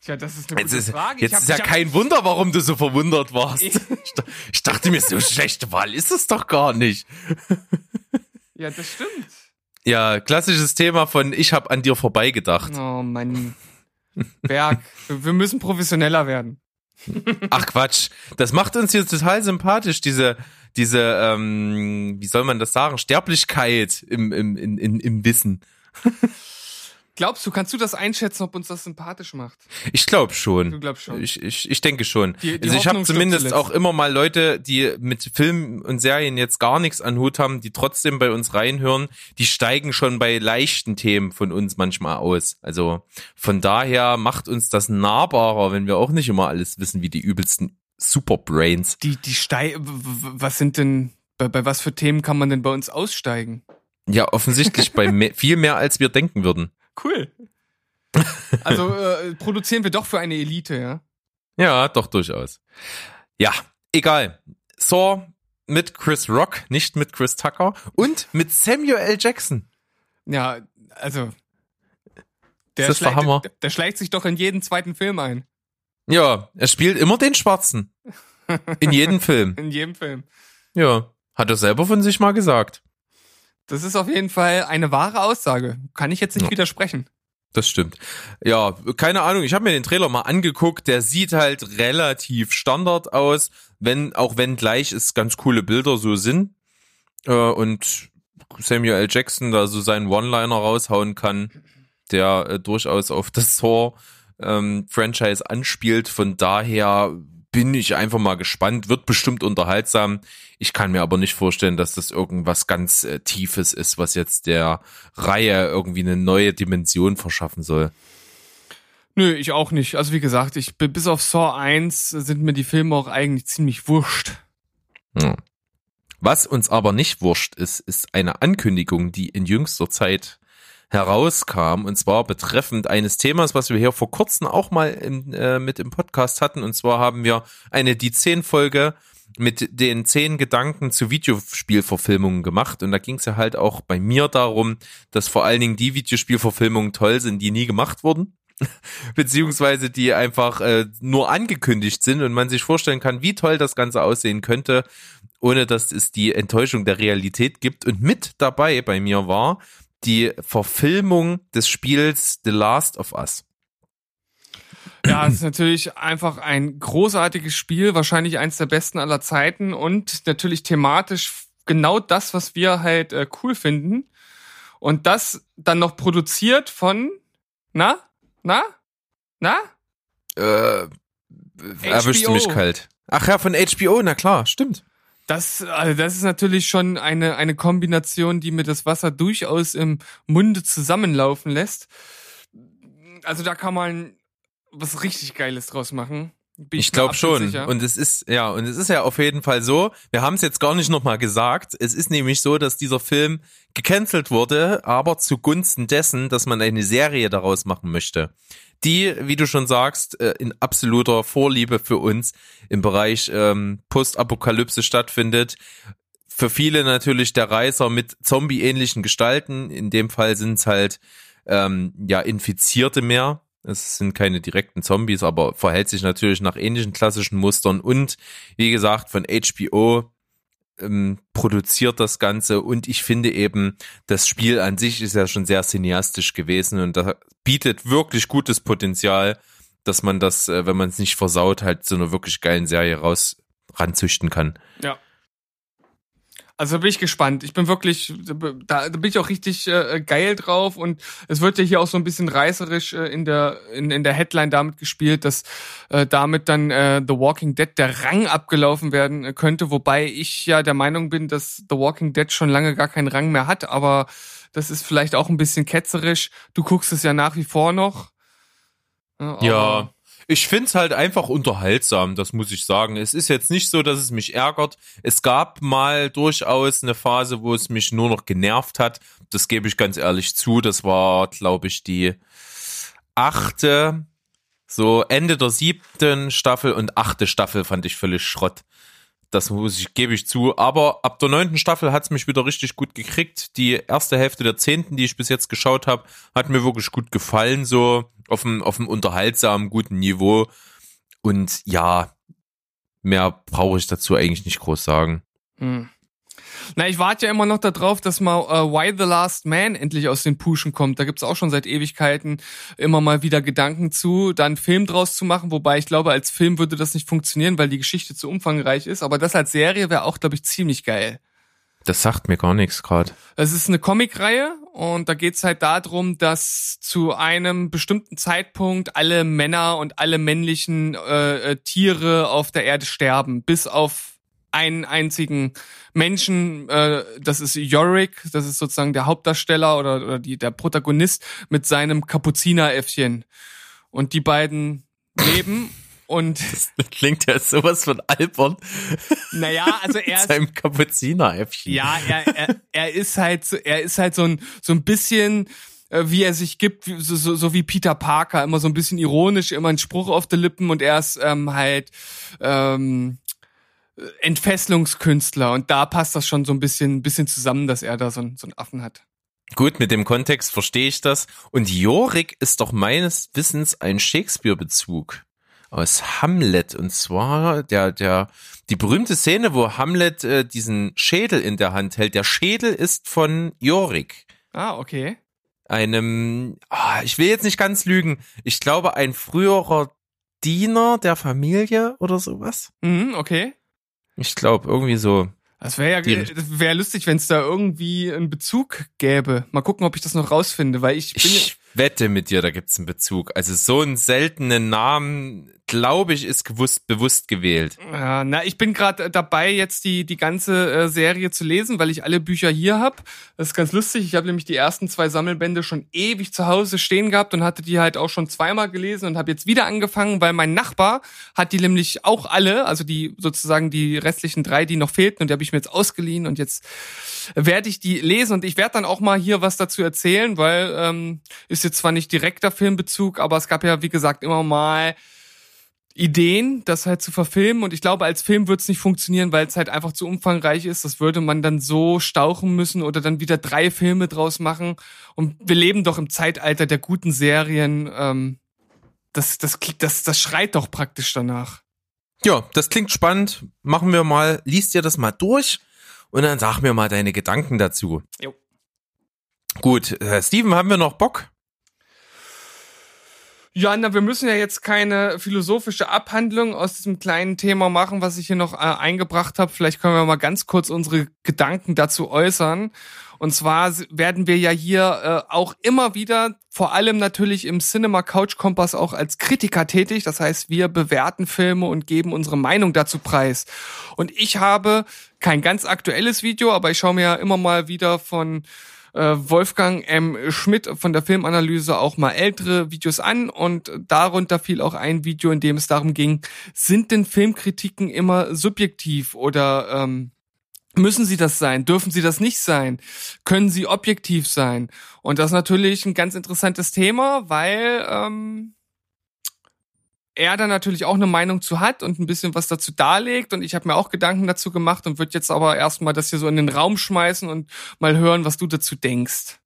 Tja, das ist eine Jetzt gute ist, Frage. jetzt ich hab, ist ja kein Wunder, warum du so verwundert warst. Ich- Ich, da- ich dachte mir, so schlechte Wahl ist es doch gar nicht. Ja, das stimmt. Ja, klassisches Thema von ich habe an dir vorbeigedacht. Oh Mann. Berg, wir wir müssen professioneller werden. Ach Quatsch, das macht uns jetzt total sympathisch, diese, diese, ähm, wie soll man das sagen, Sterblichkeit im, im, in, im Wissen. Glaubst du, kannst du das einschätzen, ob uns das sympathisch macht? Ich glaube Du schon. glaubst schon. Ich, ich, ich denke schon. Die- die also ich habe zumindest auch immer mal Leute, die mit Filmen und Serien jetzt gar nichts an Hut haben, die trotzdem bei uns reinhören, die steigen schon bei leichten Themen von uns manchmal aus. Also von daher macht uns das nahbarer, wenn wir auch nicht immer alles wissen, wie die übelsten Superbrains. Die, die Stei, was sind denn, bei, bei was für Themen kann man denn bei uns aussteigen? Ja, offensichtlich bei me viel mehr, als wir denken würden. Cool. Also äh, produzieren wir doch für eine Elite, ja? Ja, doch durchaus. Ja, egal. Saw mit Chris Rock, nicht mit Chris Tucker und mit Samuel L. Jackson. Ja, also. Das ist der schleicht, Hammer. Der, der schleicht sich doch in jeden zweiten Film ein. Ja, er spielt immer den Schwarzen. In jedem Film. In jedem Film. Ja, Hat er selber von sich mal gesagt. Das ist auf jeden Fall eine wahre Aussage. Kann ich jetzt nicht Ja. widersprechen. Das stimmt. Ja, keine Ahnung. Ich habe mir den Trailer mal angeguckt. Der sieht halt relativ Standard aus, wenn auch wenn gleich es ganz coole Bilder so sind äh, und Samuel L. Jackson da so seinen One-Liner raushauen kann, der äh, durchaus auf das Saw ähm, Franchise anspielt. Von daher bin ich einfach mal gespannt. Wird bestimmt unterhaltsam. Ich kann mir aber nicht vorstellen, dass das irgendwas ganz äh, Tiefes ist, was jetzt der Reihe irgendwie eine neue Dimension verschaffen soll. Nö, ich auch nicht. Also wie gesagt, ich bin- bis auf Saw 1 sind mir die Filme auch eigentlich ziemlich wurscht. Ja. Was uns aber nicht wurscht ist, ist eine Ankündigung, die in jüngster Zeit herauskam, und zwar betreffend eines Themas, was wir hier vor kurzem auch mal im, äh, mit im Podcast hatten. Und zwar haben wir eine die zehn Folge mit den zehn Gedanken zu Videospielverfilmungen gemacht. Und da ging es ja halt auch bei mir darum, dass vor allen Dingen die Videospielverfilmungen toll sind, die nie gemacht wurden. Beziehungsweise die einfach äh, nur angekündigt sind und man sich vorstellen kann, wie toll das Ganze aussehen könnte, ohne dass es die Enttäuschung der Realität gibt. Und mit dabei bei mir war die Verfilmung des Spiels The Last of Us. Ja, es ist natürlich einfach ein großartiges Spiel, wahrscheinlich eins der besten aller Zeiten und natürlich thematisch genau das, was wir halt äh, cool finden. Und das dann noch produziert von, na, na, na? Äh, erwischte mich kalt. Ach ja, von HBO, na klar, stimmt. Das, also das ist natürlich schon eine, eine Kombination, die mir das Wasser durchaus im Munde zusammenlaufen lässt. Also da kann man was richtig Geiles draus machen. Bin Ich mir glaube schon. sicher. Und es ist, ja, und es ist ja auf jeden Fall so, wir haben es jetzt gar nicht nochmal gesagt, es ist nämlich so, dass dieser Film gecancelt wurde, aber zugunsten dessen, dass man eine Serie daraus machen möchte. Die, wie du schon sagst, äh, in absoluter Vorliebe für uns im Bereich ähm, Postapokalypse stattfindet. Für viele natürlich der Reißer mit Zombie-ähnlichen Gestalten. In dem Fall sind es halt ähm, ja Infizierte mehr. Es sind keine direkten Zombies, aber verhält sich natürlich nach ähnlichen klassischen Mustern und wie gesagt von HBO ähm, produziert das Ganze und ich finde eben, das Spiel an sich ist ja schon sehr cineastisch gewesen und da bietet wirklich gutes Potenzial, dass man das, äh, wenn man es nicht versaut, halt so eine wirklich geilen Serie raus ranzüchten kann. Ja. Also bin ich gespannt. Ich bin wirklich, da, da bin ich auch richtig äh, geil drauf und es wird ja hier auch so ein bisschen reißerisch äh, in der in, in der Headline damit gespielt, dass äh, damit dann äh, The Walking Dead der Rang abgelaufen werden äh, könnte, wobei ich ja der Meinung bin, dass The Walking Dead schon lange gar keinen Rang mehr hat, aber das ist vielleicht auch ein bisschen ketzerisch. Du guckst es ja nach wie vor noch. Ja, ich find's halt einfach unterhaltsam, das muss ich sagen. Es ist jetzt nicht so, dass es mich ärgert. Es gab mal durchaus eine Phase, wo es mich nur noch genervt hat. Das gebe ich ganz ehrlich zu. Das war, glaube ich, die achte, so Ende der siebten Staffel und achte Staffel fand ich völlig Schrott. Das muss ich, gebe ich zu. Aber ab der neunten Staffel hat's mich wieder richtig gut gekriegt. Die erste Hälfte der zehnten, die ich bis jetzt geschaut habe, hat mir wirklich gut gefallen, so auf einem, auf unterhaltsamen, guten Niveau. Und ja, mehr brauche ich dazu eigentlich nicht groß sagen. Hm. Na, ich warte ja immer noch darauf, dass mal äh, Why the Last Man endlich aus den Puschen kommt. Da gibt's auch schon seit Ewigkeiten immer mal wieder Gedanken zu, da einen Film draus zu machen, wobei ich glaube, als Film würde das nicht funktionieren, weil die Geschichte zu umfangreich ist. Aber das als Serie wäre auch, glaube ich, ziemlich geil. Das sagt mir gar nichts gerade. Es ist eine Comicreihe und da geht's halt darum, dass zu einem bestimmten Zeitpunkt alle Männer und alle männlichen äh, äh, Tiere auf der Erde sterben, bis auf einen einzigen Menschen, äh, das ist Yorick, das ist sozusagen der Hauptdarsteller oder, oder die, der Protagonist mit seinem Kapuzineräffchen. Und die beiden leben und Das klingt ja sowas von albern. naja, also er ist, Seinem Kapuzineräffchen. Ja, er, er, er ist halt, so- er ist halt so ein, so ein bisschen, äh, wie er sich gibt, so, so, so wie Peter Parker, immer so ein bisschen ironisch, immer ein Spruch auf den Lippen und er ist ähm, halt ähm, Entfesselungskünstler und da passt das schon so ein bisschen, ein bisschen zusammen, dass er da so, einen- so einen Affen hat. Gut, mit dem Kontext verstehe ich das. Und Jorik ist doch meines Wissens ein Shakespeare-Bezug. aus Hamlet. Und zwar der, der, die berühmte Szene, wo Hamlet äh, diesen Schädel in der Hand hält. Der Schädel ist von Jorik. Ah, okay. Einem, ah, ich will jetzt nicht ganz lügen, ich glaube ein früherer Diener der Familie oder sowas. Mhm, okay. Ich glaube, irgendwie so. Das wäre ja das wär lustig, wenn es da irgendwie einen Bezug gäbe. Mal gucken, ob ich das noch rausfinde, weil ich bin. Ich wette mit dir, da gibt's einen Bezug. Also so einen seltenen Namen, glaube ich, ist gewusst, bewusst gewählt. Ja, na, ich bin gerade dabei, jetzt die, die ganze äh, Serie zu lesen, weil ich alle Bücher hier hab. Das ist ganz lustig. Ich habe nämlich die ersten zwei Sammelbände schon ewig zu Hause stehen gehabt und hatte die halt auch schon zweimal gelesen und habe jetzt wieder angefangen, weil mein Nachbar hat die nämlich auch alle, also die sozusagen die restlichen drei, die noch fehlten und die habe ich mir jetzt ausgeliehen und jetzt werde ich die lesen und ich werde dann auch mal hier was dazu erzählen, weil ähm, ist jetzt zwar nicht direkter Filmbezug, aber es gab ja, wie gesagt, immer mal Ideen, das halt zu verfilmen. Und ich glaube, als Film wird es nicht funktionieren, weil es halt einfach zu umfangreich ist. Das würde man dann so stauchen müssen oder dann wieder drei Filme draus machen. Und wir leben doch im Zeitalter der guten Serien. Ähm, das, das, das, das schreit doch praktisch danach. Ja, das klingt spannend. Machen wir mal, liest dir das mal durch und dann sag mir mal deine Gedanken dazu. Jo. Gut, äh, Steven, haben wir noch Bock? Ja, na, wir müssen ja jetzt keine philosophische Abhandlung aus diesem kleinen Thema machen, was ich hier noch äh, eingebracht habe. Vielleicht können wir mal ganz kurz unsere Gedanken dazu äußern. Und zwar werden wir ja hier äh, auch immer wieder, vor allem natürlich im Cinema Couch Kompass auch als Kritiker tätig. Das heißt, wir bewerten Filme und geben unsere Meinung dazu preis. Und ich habe kein ganz aktuelles Video, aber ich schaue mir ja immer mal wieder von Wolfgang M. Schmidt von der Filmanalyse auch mal ältere Videos an und darunter fiel auch ein Video, in dem es darum ging, sind denn Filmkritiken immer subjektiv oder ähm, müssen sie das sein? Dürfen sie das nicht sein? Können sie objektiv sein? Und das ist natürlich ein ganz interessantes Thema, weil ähm, er da natürlich auch eine Meinung zu hat und ein bisschen was dazu darlegt und ich habe mir auch Gedanken dazu gemacht und würde jetzt aber erstmal das hier so in den Raum schmeißen und mal hören, was du dazu denkst.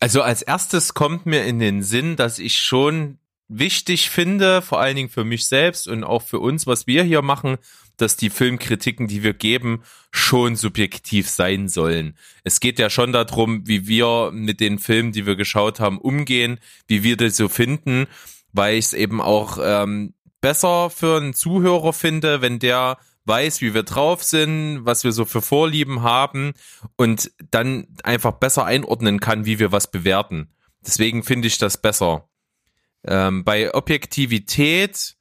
Also als erstes kommt mir in den Sinn, dass ich schon wichtig finde, vor allen Dingen für mich selbst und auch für uns, was wir hier machen, dass die Filmkritiken, die wir geben, schon subjektiv sein sollen. Es geht ja schon darum, wie wir mit den Filmen, die wir geschaut haben, umgehen, wie wir das so finden, weil ich es eben auch ähm, besser für einen Zuhörer finde, wenn der weiß, wie wir drauf sind, was wir so für Vorlieben haben und dann einfach besser einordnen kann, wie wir was bewerten. Deswegen finde ich das besser. Ähm, bei Objektivität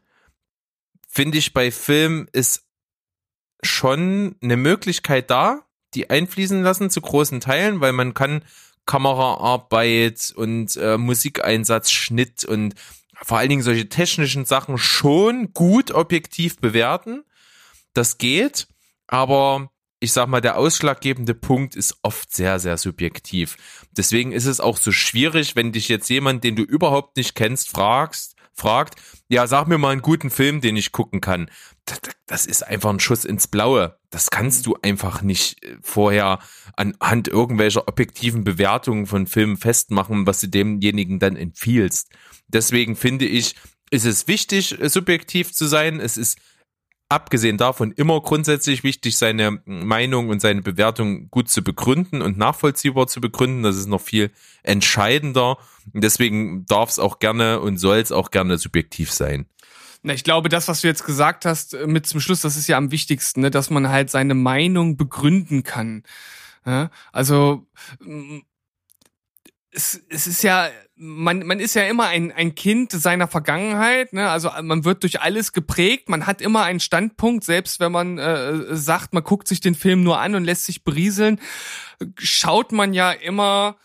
finde ich bei Film ist schon eine Möglichkeit da, die einfließen lassen zu großen Teilen, weil man kann Kameraarbeit und äh, Musikeinsatz, Schnitt und vor allen Dingen solche technischen Sachen schon gut objektiv bewerten. Das geht, aber ich sag mal, der ausschlaggebende Punkt ist oft sehr, sehr subjektiv. Deswegen ist es auch so schwierig, wenn dich jetzt jemand, den du überhaupt nicht kennst, fragst, fragt, ja, sag mir mal einen guten Film, den ich gucken kann. Das, ist einfach ein Schuss ins Blaue. Das kannst du einfach nicht äh, vorher anhand irgendwelcher objektiven Bewertungen von Filmen festmachen, was du demjenigen dann empfiehlst. Deswegen finde ich, ist es wichtig, subjektiv zu sein. Es ist abgesehen davon immer grundsätzlich wichtig, seine Meinung und seine Bewertung gut zu begründen und nachvollziehbar zu begründen. Das ist noch viel entscheidender. Deswegen darf es auch gerne und soll es auch gerne subjektiv sein. Na, ich glaube, das, was du jetzt gesagt hast, äh, mit zum Schluss, das ist ja am wichtigsten, ne? dass man halt seine Meinung begründen kann. Ja? Also es, es ist ja, man, man ist ja immer ein, ein Kind seiner Vergangenheit, ne? Also man wird durch alles geprägt, man hat immer einen Standpunkt, selbst wenn man äh, sagt, man guckt sich den Film nur an und lässt sich berieseln, schaut man ja immer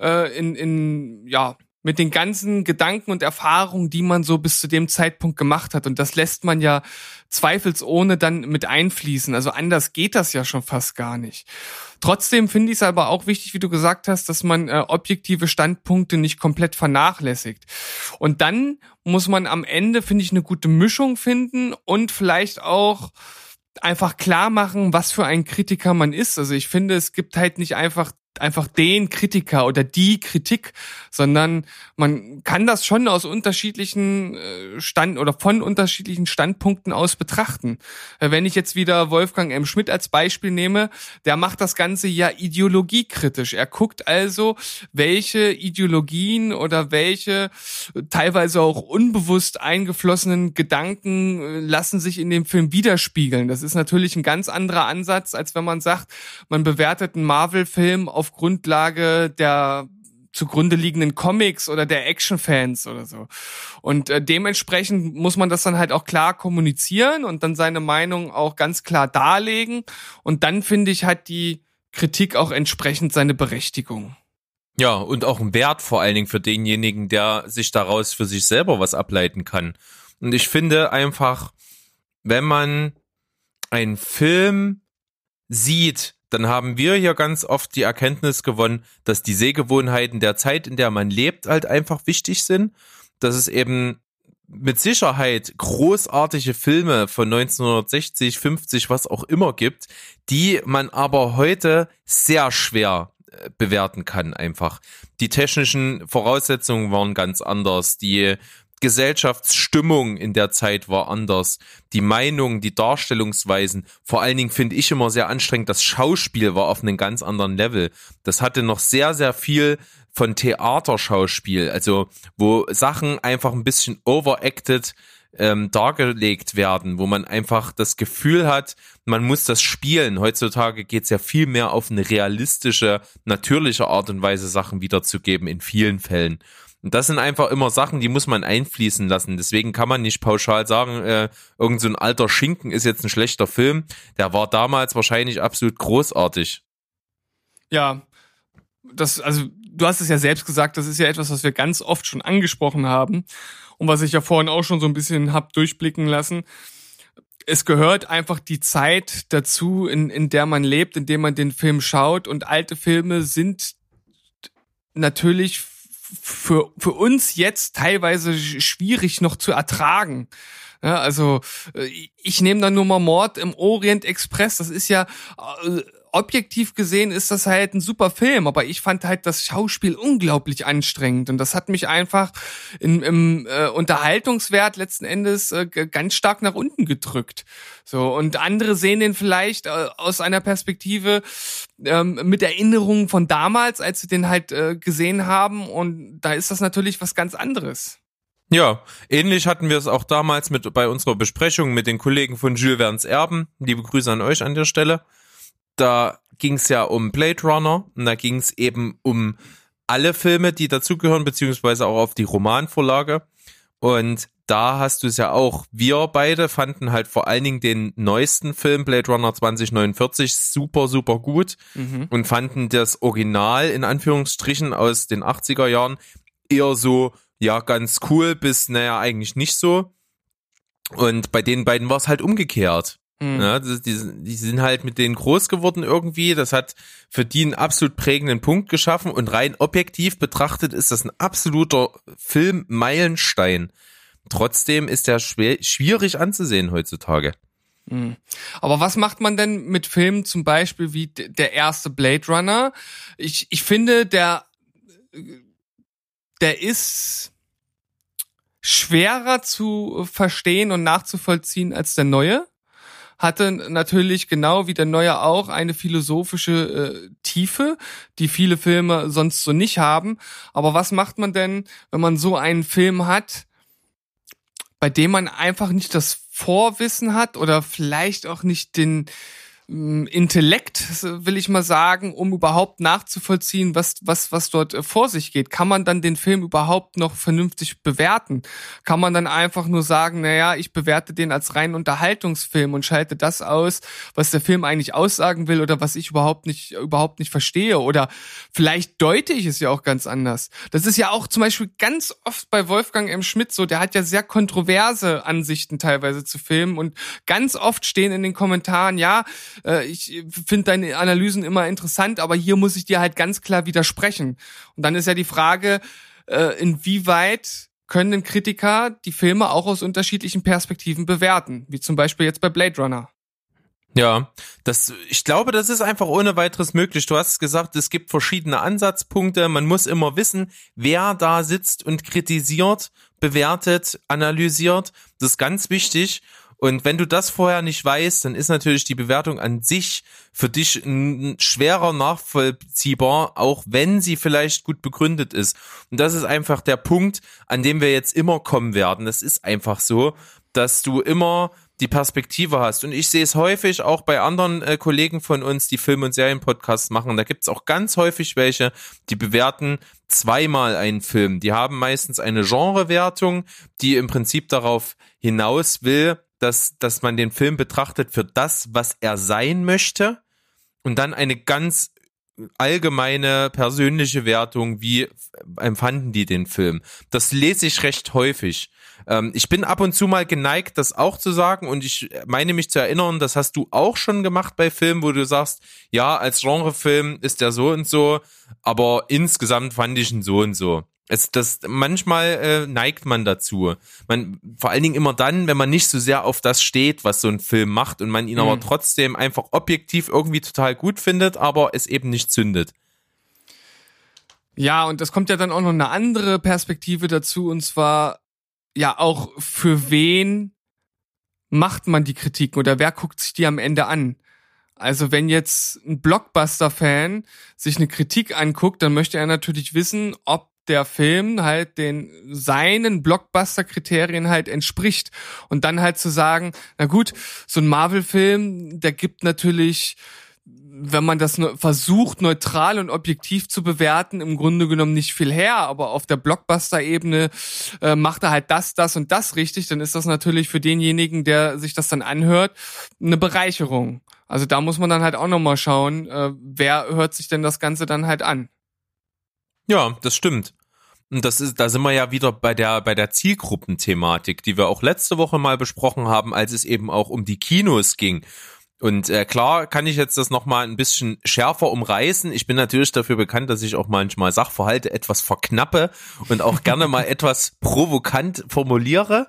äh, in, in, ja, mit den ganzen Gedanken und Erfahrungen, die man so bis zu dem Zeitpunkt gemacht hat. Und das lässt man ja zweifelsohne dann mit einfließen. Also anders geht das ja schon fast gar nicht. Trotzdem finde ich es aber auch wichtig, wie du gesagt hast, dass man äh, objektive Standpunkte nicht komplett vernachlässigt. Und dann muss man am Ende, finde ich, eine gute Mischung finden und vielleicht auch einfach klar machen, was für ein Kritiker man ist. Also ich finde, es gibt halt nicht einfach einfach den Kritiker oder die Kritik, sondern man kann das schon aus unterschiedlichen äh, Stand oder von unterschiedlichen Standpunkten aus betrachten. Äh, wenn ich jetzt wieder Wolfgang M. Schmidt als Beispiel nehme, der macht das Ganze ja ideologiekritisch. Er guckt also, welche Ideologien oder welche teilweise auch unbewusst eingeflossenen Gedanken äh, lassen sich in dem Film widerspiegeln. Das ist natürlich ein ganz anderer Ansatz, als wenn man sagt, man bewertet einen Marvel-Film auf Grundlage der zugrunde liegenden Comics oder der Action-Fans oder so. Und äh, dementsprechend muss man das dann halt auch klar kommunizieren und dann seine Meinung auch ganz klar darlegen. Und dann finde ich, hat die Kritik auch entsprechend seine Berechtigung. Ja, und auch ein Wert vor allen Dingen für denjenigen, der sich daraus für sich selber was ableiten kann. Und ich finde einfach, wenn man einen Film sieht, dann haben wir hier ganz oft die Erkenntnis gewonnen, dass die Sehgewohnheiten der Zeit, in der man lebt, halt einfach wichtig sind. Dass es eben mit Sicherheit großartige Filme von 1960, 50, was auch immer gibt, die man aber heute sehr schwer äh, bewerten kann einfach. Die technischen Voraussetzungen waren ganz anders, die Gesellschaftsstimmung in der Zeit war anders. Die Meinung, die Darstellungsweisen, vor allen Dingen finde ich immer sehr anstrengend, das Schauspiel war auf einem ganz anderen Level. Das hatte noch sehr, sehr viel von Theaterschauspiel, also wo Sachen einfach ein bisschen overacted ähm, dargelegt werden, wo man einfach das Gefühl hat, man muss das spielen. Heutzutage geht es ja viel mehr auf eine realistische, natürliche Art und Weise, Sachen wiederzugeben in vielen Fällen. Und das sind einfach immer Sachen, die muss man einfließen lassen. Deswegen kann man nicht pauschal sagen, äh, irgend so ein alter Schinken ist jetzt ein schlechter Film. Der war damals wahrscheinlich absolut großartig. Ja, das, also du hast es ja selbst gesagt, das ist ja etwas, was wir ganz oft schon angesprochen haben und was ich ja vorhin auch schon so ein bisschen hab durchblicken lassen. Es gehört einfach die Zeit dazu, in, in der man lebt, in der man den Film schaut und alte Filme sind natürlich für, für uns jetzt teilweise schwierig noch zu ertragen. Ja, also äh, ich nehme da nur mal Mord im Orient Express. Das ist ja äh, objektiv gesehen ist das halt ein super Film, aber ich fand halt das Schauspiel unglaublich anstrengend und das hat mich einfach in, im äh, Unterhaltungswert letzten Endes äh, ganz stark nach unten gedrückt. So und andere sehen den vielleicht äh, aus einer Perspektive ähm, mit Erinnerungen von damals, als sie den halt äh, gesehen haben und da ist das natürlich was ganz anderes. Ja, ähnlich hatten wir es auch damals mit bei unserer Besprechung mit den Kollegen von Jules Verne's Erben. Liebe Grüße an euch an der Stelle da ging es ja um Blade Runner und da ging es eben um alle Filme, die dazugehören, beziehungsweise auch auf die Romanvorlage. Und da hast du es ja auch. Wir beide fanden halt vor allen Dingen den neuesten Film Blade Runner 2049 super, super gut mhm. und fanden das Original in Anführungsstrichen aus den 80er Jahren eher so, ja, ganz cool bis, naja, eigentlich nicht so. Und bei den beiden war es halt umgekehrt. Mhm. Ja, die, die sind halt mit denen groß geworden irgendwie. Das hat für die einen absolut prägenden Punkt geschaffen und rein objektiv betrachtet ist das ein absoluter Filmmeilenstein. Trotzdem ist der schwer, schwierig anzusehen heutzutage. Mhm. Aber was macht man denn mit Filmen zum Beispiel wie der erste Blade Runner? Ich, ich finde, der, der ist schwerer zu verstehen und nachzuvollziehen als der neue hatte natürlich genau wie der neue auch eine philosophische äh, Tiefe, die viele Filme sonst so nicht haben. Aber was macht man denn, wenn man so einen Film hat, bei dem man einfach nicht das Vorwissen hat oder vielleicht auch nicht den Intellekt, will ich mal sagen, um überhaupt nachzuvollziehen, was, was, was dort äh, vor sich geht. Kann man dann den Film überhaupt noch vernünftig bewerten? Kann man dann einfach nur sagen, naja, ich bewerte den als rein Unterhaltungsfilm und schalte das aus, was der Film eigentlich aussagen will oder was ich überhaupt nicht, überhaupt nicht verstehe? Oder vielleicht deute ich es ja auch ganz anders. Das ist ja auch zum Beispiel ganz oft bei Wolfgang M. Schmidt so, der hat ja sehr kontroverse Ansichten teilweise zu Filmen und ganz oft stehen in den Kommentaren, ja, äh, ich finde deine Analysen immer interessant, aber hier muss ich dir halt ganz klar widersprechen. Und dann ist ja die Frage, äh, inwieweit können Kritiker die Filme auch aus unterschiedlichen Perspektiven bewerten, wie zum Beispiel jetzt bei Blade Runner. Ja, das, ich glaube, das ist einfach ohne weiteres möglich. Du hast gesagt, es gibt verschiedene Ansatzpunkte. Man muss immer wissen, wer da sitzt und kritisiert, bewertet, analysiert. Das ist ganz wichtig. Und wenn du das vorher nicht weißt, dann ist natürlich die Bewertung an sich für dich schwerer nachvollziehbar, auch wenn sie vielleicht gut begründet ist. Und das ist einfach der Punkt, an dem wir jetzt immer kommen werden. Das ist einfach so, dass du immer die Perspektive hast. Und ich sehe es häufig auch bei anderen äh, Kollegen von uns, die Film- und Serienpodcasts machen. Da gibt es auch ganz häufig welche, die bewerten zweimal einen Film. Die haben meistens eine Genrewertung, die im Prinzip darauf hinaus will, dass, dass man den Film betrachtet für das, was er sein möchte. Und dann eine ganz allgemeine persönliche Wertung, wie empfanden die den Film. Das lese ich recht häufig. Ähm, ich bin ab und zu mal geneigt, das auch zu sagen und ich meine mich zu erinnern, das hast du auch schon gemacht bei Filmen, wo du sagst, ja, als Genrefilm ist der so und so, aber insgesamt fand ich ihn so und so. Es, das, manchmal äh, neigt man dazu. Man, vor allen Dingen immer dann, wenn man nicht so sehr auf das steht, was so ein Film macht und man ihn mhm. aber trotzdem einfach objektiv irgendwie total gut findet, aber es eben nicht zündet. Ja, und das kommt ja dann auch noch eine andere Perspektive dazu, und zwar ja auch für wen macht man die Kritiken oder wer guckt sich die am Ende an? Also wenn jetzt ein Blockbuster-Fan sich eine Kritik anguckt, dann möchte er natürlich wissen, ob der Film halt den seinen Blockbuster-Kriterien halt entspricht. Und dann halt zu sagen, na gut, so ein Marvel-Film, der gibt natürlich wenn man das versucht, neutral und objektiv zu bewerten, im Grunde genommen nicht viel her, aber auf der Blockbuster-Ebene äh, macht er halt das, das und das richtig, dann ist das natürlich für denjenigen, der sich das dann anhört, eine Bereicherung. Also da muss man dann halt auch nochmal schauen, äh, wer hört sich denn das Ganze dann halt an. Ja, das stimmt. Und das ist, da sind wir ja wieder bei der, bei der Zielgruppenthematik, die wir auch letzte Woche mal besprochen haben, als es eben auch um die Kinos ging. Und äh, klar kann ich jetzt das nochmal ein bisschen schärfer umreißen. Ich bin natürlich dafür bekannt, dass ich auch manchmal Sachverhalte etwas verknappe und auch gerne mal etwas provokant formuliere.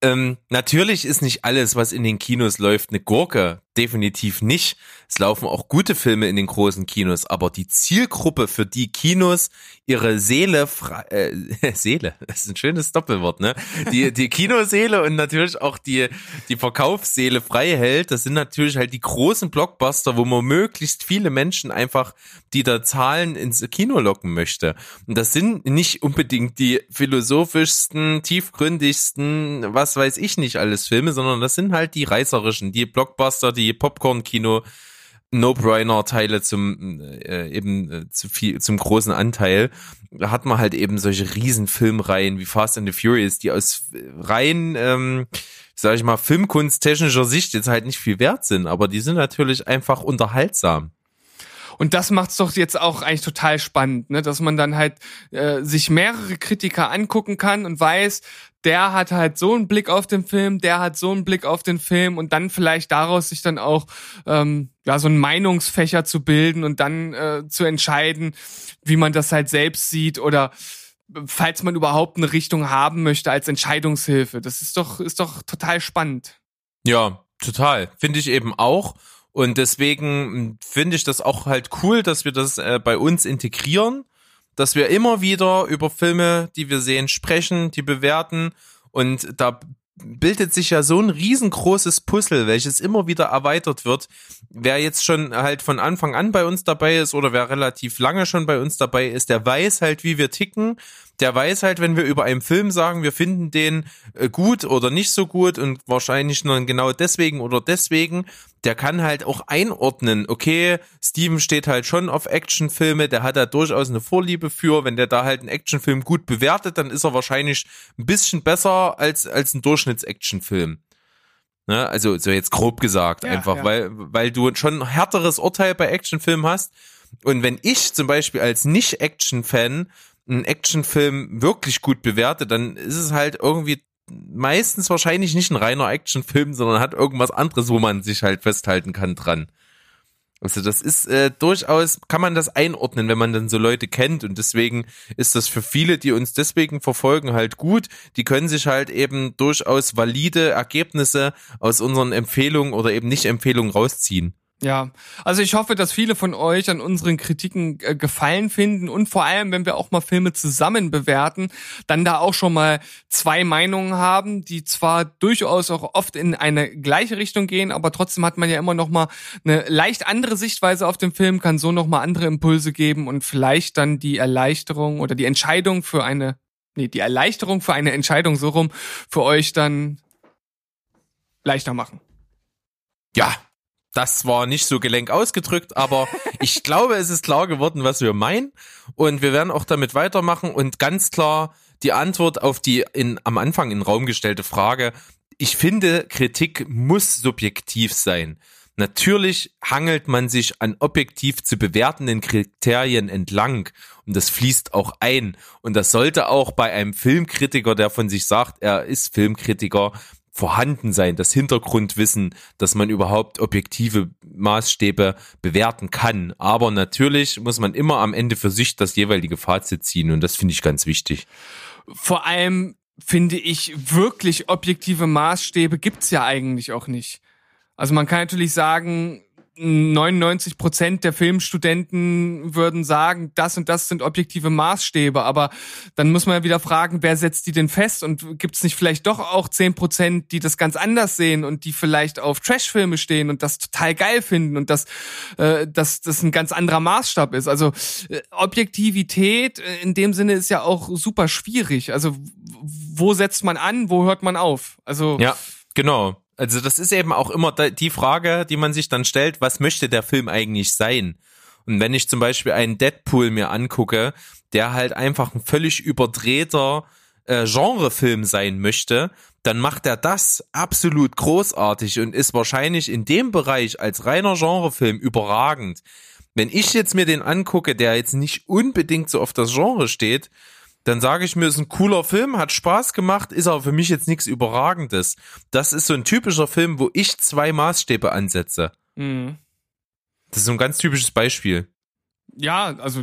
Ähm, natürlich ist nicht alles, was in den Kinos läuft, eine Gurke. Definitiv nicht. Es laufen auch gute Filme in den großen Kinos, aber die Zielgruppe, für die Kinos ihre Seele frei, äh, Seele, das ist ein schönes Doppelwort, ne? Die, die Kinoseele und natürlich auch die, die Verkaufsseele frei hält, das sind natürlich halt die großen Blockbuster, wo man möglichst viele Menschen einfach, die da zahlen, ins Kino locken möchte. Und das sind nicht unbedingt die philosophischsten, tiefgründigsten, was weiß ich nicht alles Filme, sondern das sind halt die reißerischen, die Blockbuster, die Popcorn-Kino, No-Brainer-Teile zum äh, eben äh, zu viel zum großen Anteil. Da hat man halt eben solche riesen Filmreihen wie Fast and the Furious, die aus rein, ähm, sag ich mal, filmkunsttechnischer Sicht jetzt halt nicht viel wert sind, aber die sind natürlich einfach unterhaltsam. Und das macht's doch jetzt auch eigentlich total spannend, ne? dass man dann halt äh, sich mehrere Kritiker angucken kann und weiß, der hat halt so einen Blick auf den Film, der hat so einen Blick auf den Film und dann vielleicht daraus sich dann auch ähm, ja so ein Meinungsfächer zu bilden und dann äh, zu entscheiden, wie man das halt selbst sieht oder falls man überhaupt eine Richtung haben möchte als Entscheidungshilfe. Das ist doch ist doch total spannend. Ja, total. Finde ich eben auch. Und deswegen finde ich das auch halt cool, dass wir das äh, bei uns integrieren dass wir immer wieder über Filme, die wir sehen, sprechen, die bewerten und da bildet sich ja so ein riesengroßes Puzzle, welches immer wieder erweitert wird. Wer jetzt schon halt von Anfang an bei uns dabei ist oder wer relativ lange schon bei uns dabei ist, der weiß halt, wie wir ticken der weiß halt, wenn wir über einen Film sagen, wir finden den äh, gut oder nicht so gut und wahrscheinlich nur genau deswegen oder deswegen, der kann halt auch einordnen, okay, Steven steht halt schon auf Actionfilme, der hat da durchaus eine Vorliebe für, wenn der da halt einen Actionfilm gut bewertet, dann ist er wahrscheinlich ein bisschen besser als, als ein Durchschnitts-Actionfilm. Ne? Also so jetzt grob gesagt, ja, einfach, ja. weil, weil du schon ein härteres Urteil bei Actionfilmen hast. Und wenn ich zum Beispiel als Nicht-Action-Fan einen Actionfilm wirklich gut bewertet, dann ist es halt irgendwie meistens wahrscheinlich nicht ein reiner Actionfilm, sondern hat irgendwas anderes, wo man sich halt festhalten kann dran. Also das ist äh, durchaus, kann man das einordnen, wenn man dann so Leute kennt und deswegen ist das für viele, die uns deswegen verfolgen, halt gut. Die können sich halt eben durchaus valide Ergebnisse aus unseren Empfehlungen oder eben Nicht-Empfehlungen rausziehen. Ja, also ich hoffe, dass viele von euch an unseren Kritiken äh, gefallen finden und vor allem, wenn wir auch mal Filme zusammen bewerten, dann da auch schon mal zwei Meinungen haben, die zwar durchaus auch oft in eine gleiche Richtung gehen, aber trotzdem hat man ja immer noch mal eine leicht andere Sichtweise auf den Film, kann so noch mal andere Impulse geben und vielleicht dann die Erleichterung oder die Entscheidung für eine nee, die Erleichterung für eine Entscheidung so rum für euch dann leichter machen. Ja, das war nicht so gelenk ausgedrückt, aber ich glaube, es ist klar geworden, was wir meinen. Und wir werden auch damit weitermachen und ganz klar die Antwort auf die in, am Anfang in den Raum gestellte Frage. Ich finde, Kritik muss subjektiv sein. Natürlich hangelt man sich an objektiv zu bewertenden Kriterien entlang und das fließt auch ein. Und das sollte auch bei einem Filmkritiker, der von sich sagt, er ist Filmkritiker, vorhanden sein, das Hintergrundwissen, dass man überhaupt objektive Maßstäbe bewerten kann. Aber natürlich muss man immer am Ende für sich das jeweilige Fazit ziehen und das finde ich ganz wichtig. Vor allem finde ich wirklich objektive Maßstäbe gibt's ja eigentlich auch nicht. Also man kann natürlich sagen, 99 Prozent der Filmstudenten würden sagen, das und das sind objektive Maßstäbe, aber dann muss man ja wieder fragen, wer setzt die denn fest und gibt es nicht vielleicht doch auch 10 Prozent, die das ganz anders sehen und die vielleicht auf Trashfilme stehen und das total geil finden und dass äh, dass das ein ganz anderer Maßstab ist. Also äh, Objektivität äh, in dem Sinne ist ja auch super schwierig. Also wo setzt man an, wo hört man auf? Also ja, genau. Also das ist eben auch immer die Frage, die man sich dann stellt, was möchte der Film eigentlich sein? Und wenn ich zum Beispiel einen Deadpool mir angucke, der halt einfach ein völlig überdrehter äh, Genrefilm sein möchte, dann macht er das absolut großartig und ist wahrscheinlich in dem Bereich als reiner Genrefilm überragend. Wenn ich jetzt mir den angucke, der jetzt nicht unbedingt so auf das Genre steht, dann sage ich mir, ist ein cooler Film, hat Spaß gemacht, ist aber für mich jetzt nichts Überragendes. Das ist so ein typischer Film, wo ich zwei Maßstäbe ansetze. Mhm. Das ist so ein ganz typisches Beispiel. Ja, also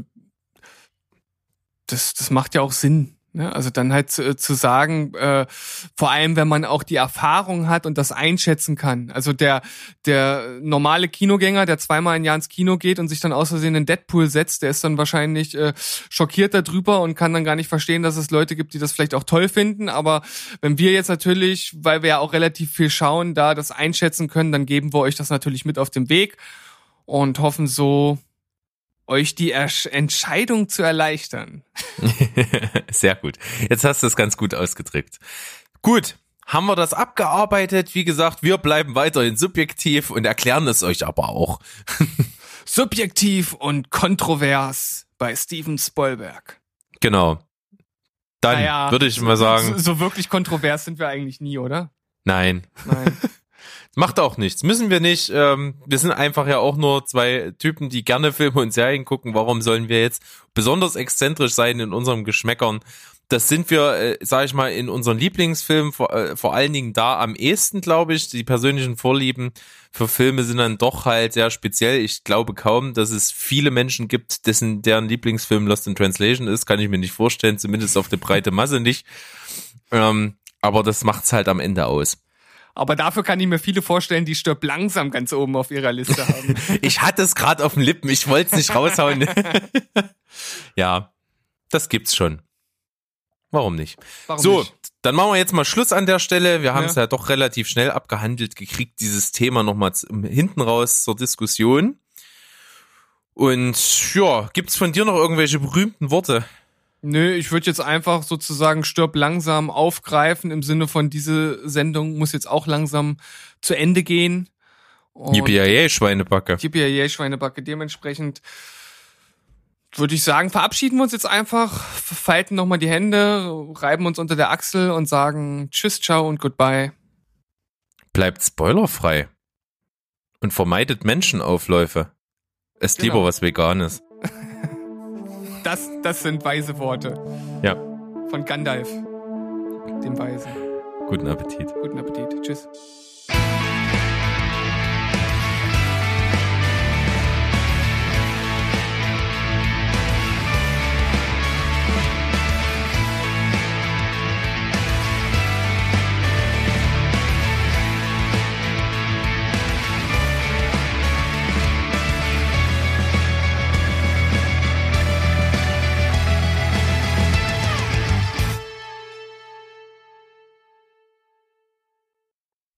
das, das macht ja auch Sinn. Ne? Also dann halt zu, zu sagen, äh, vor allem wenn man auch die Erfahrung hat und das einschätzen kann. Also der der normale Kinogänger, der zweimal im Jahr ins Kino geht und sich dann aus Versehen in Deadpool setzt, der ist dann wahrscheinlich äh, schockiert darüber und kann dann gar nicht verstehen, dass es Leute gibt, die das vielleicht auch toll finden. Aber wenn wir jetzt natürlich, weil wir ja auch relativ viel schauen, da das einschätzen können, dann geben wir euch das natürlich mit auf den Weg und hoffen so, euch die Ersch Entscheidung zu erleichtern. Sehr gut. Jetzt hast du es ganz gut ausgedrückt. Gut, haben wir das abgearbeitet. Wie gesagt, wir bleiben weiterhin subjektiv und erklären es euch aber auch. subjektiv und kontrovers bei Steven Spielberg. Genau. Dann naja, würde ich mal sagen. So, so wirklich kontrovers sind wir eigentlich nie, oder? Nein. Nein. Macht auch nichts. Müssen wir nicht. Ähm, wir sind einfach ja auch nur zwei Typen, die gerne Filme und Serien gucken. Warum sollen wir jetzt besonders exzentrisch sein in unserem Geschmäckern? Das sind wir, äh, sag ich mal, in unseren Lieblingsfilmen vor, äh, vor allen Dingen da am ehesten, glaube ich. Die persönlichen Vorlieben für Filme sind dann doch halt sehr speziell. Ich glaube kaum, dass es viele Menschen gibt, dessen deren Lieblingsfilm Lost in Translation ist. Kann ich mir nicht vorstellen, zumindest auf der breite Masse nicht. Ähm, aber das macht's halt am Ende aus. Aber dafür kann ich mir viele vorstellen, die stirbt langsam ganz oben auf ihrer Liste haben. ich hatte es gerade auf den Lippen, ich wollte es nicht raushauen. ja, das gibt's schon. Warum nicht? Warum so, nicht? dann machen wir jetzt mal Schluss an der Stelle. Wir haben es ja. ja doch relativ schnell abgehandelt gekriegt, dieses Thema nochmal hinten raus zur Diskussion. Und ja, gibt's von dir noch irgendwelche berühmten Worte? Nö, ich würde jetzt einfach sozusagen stirb langsam aufgreifen im Sinne von diese Sendung muss jetzt auch langsam zu Ende gehen. Yippie Schweinebacke. Yippie Schweinebacke. Dementsprechend würde ich sagen, verabschieden wir uns jetzt einfach, falten nochmal die Hände, reiben uns unter der Achsel und sagen Tschüss, ciao und goodbye. Bleibt spoilerfrei. Und vermeidet Menschenaufläufe. Esst genau. lieber was Veganes. Das, das sind weise Worte. Ja. Von Gandalf, dem Weisen. Guten Appetit. Guten Appetit. Tschüss.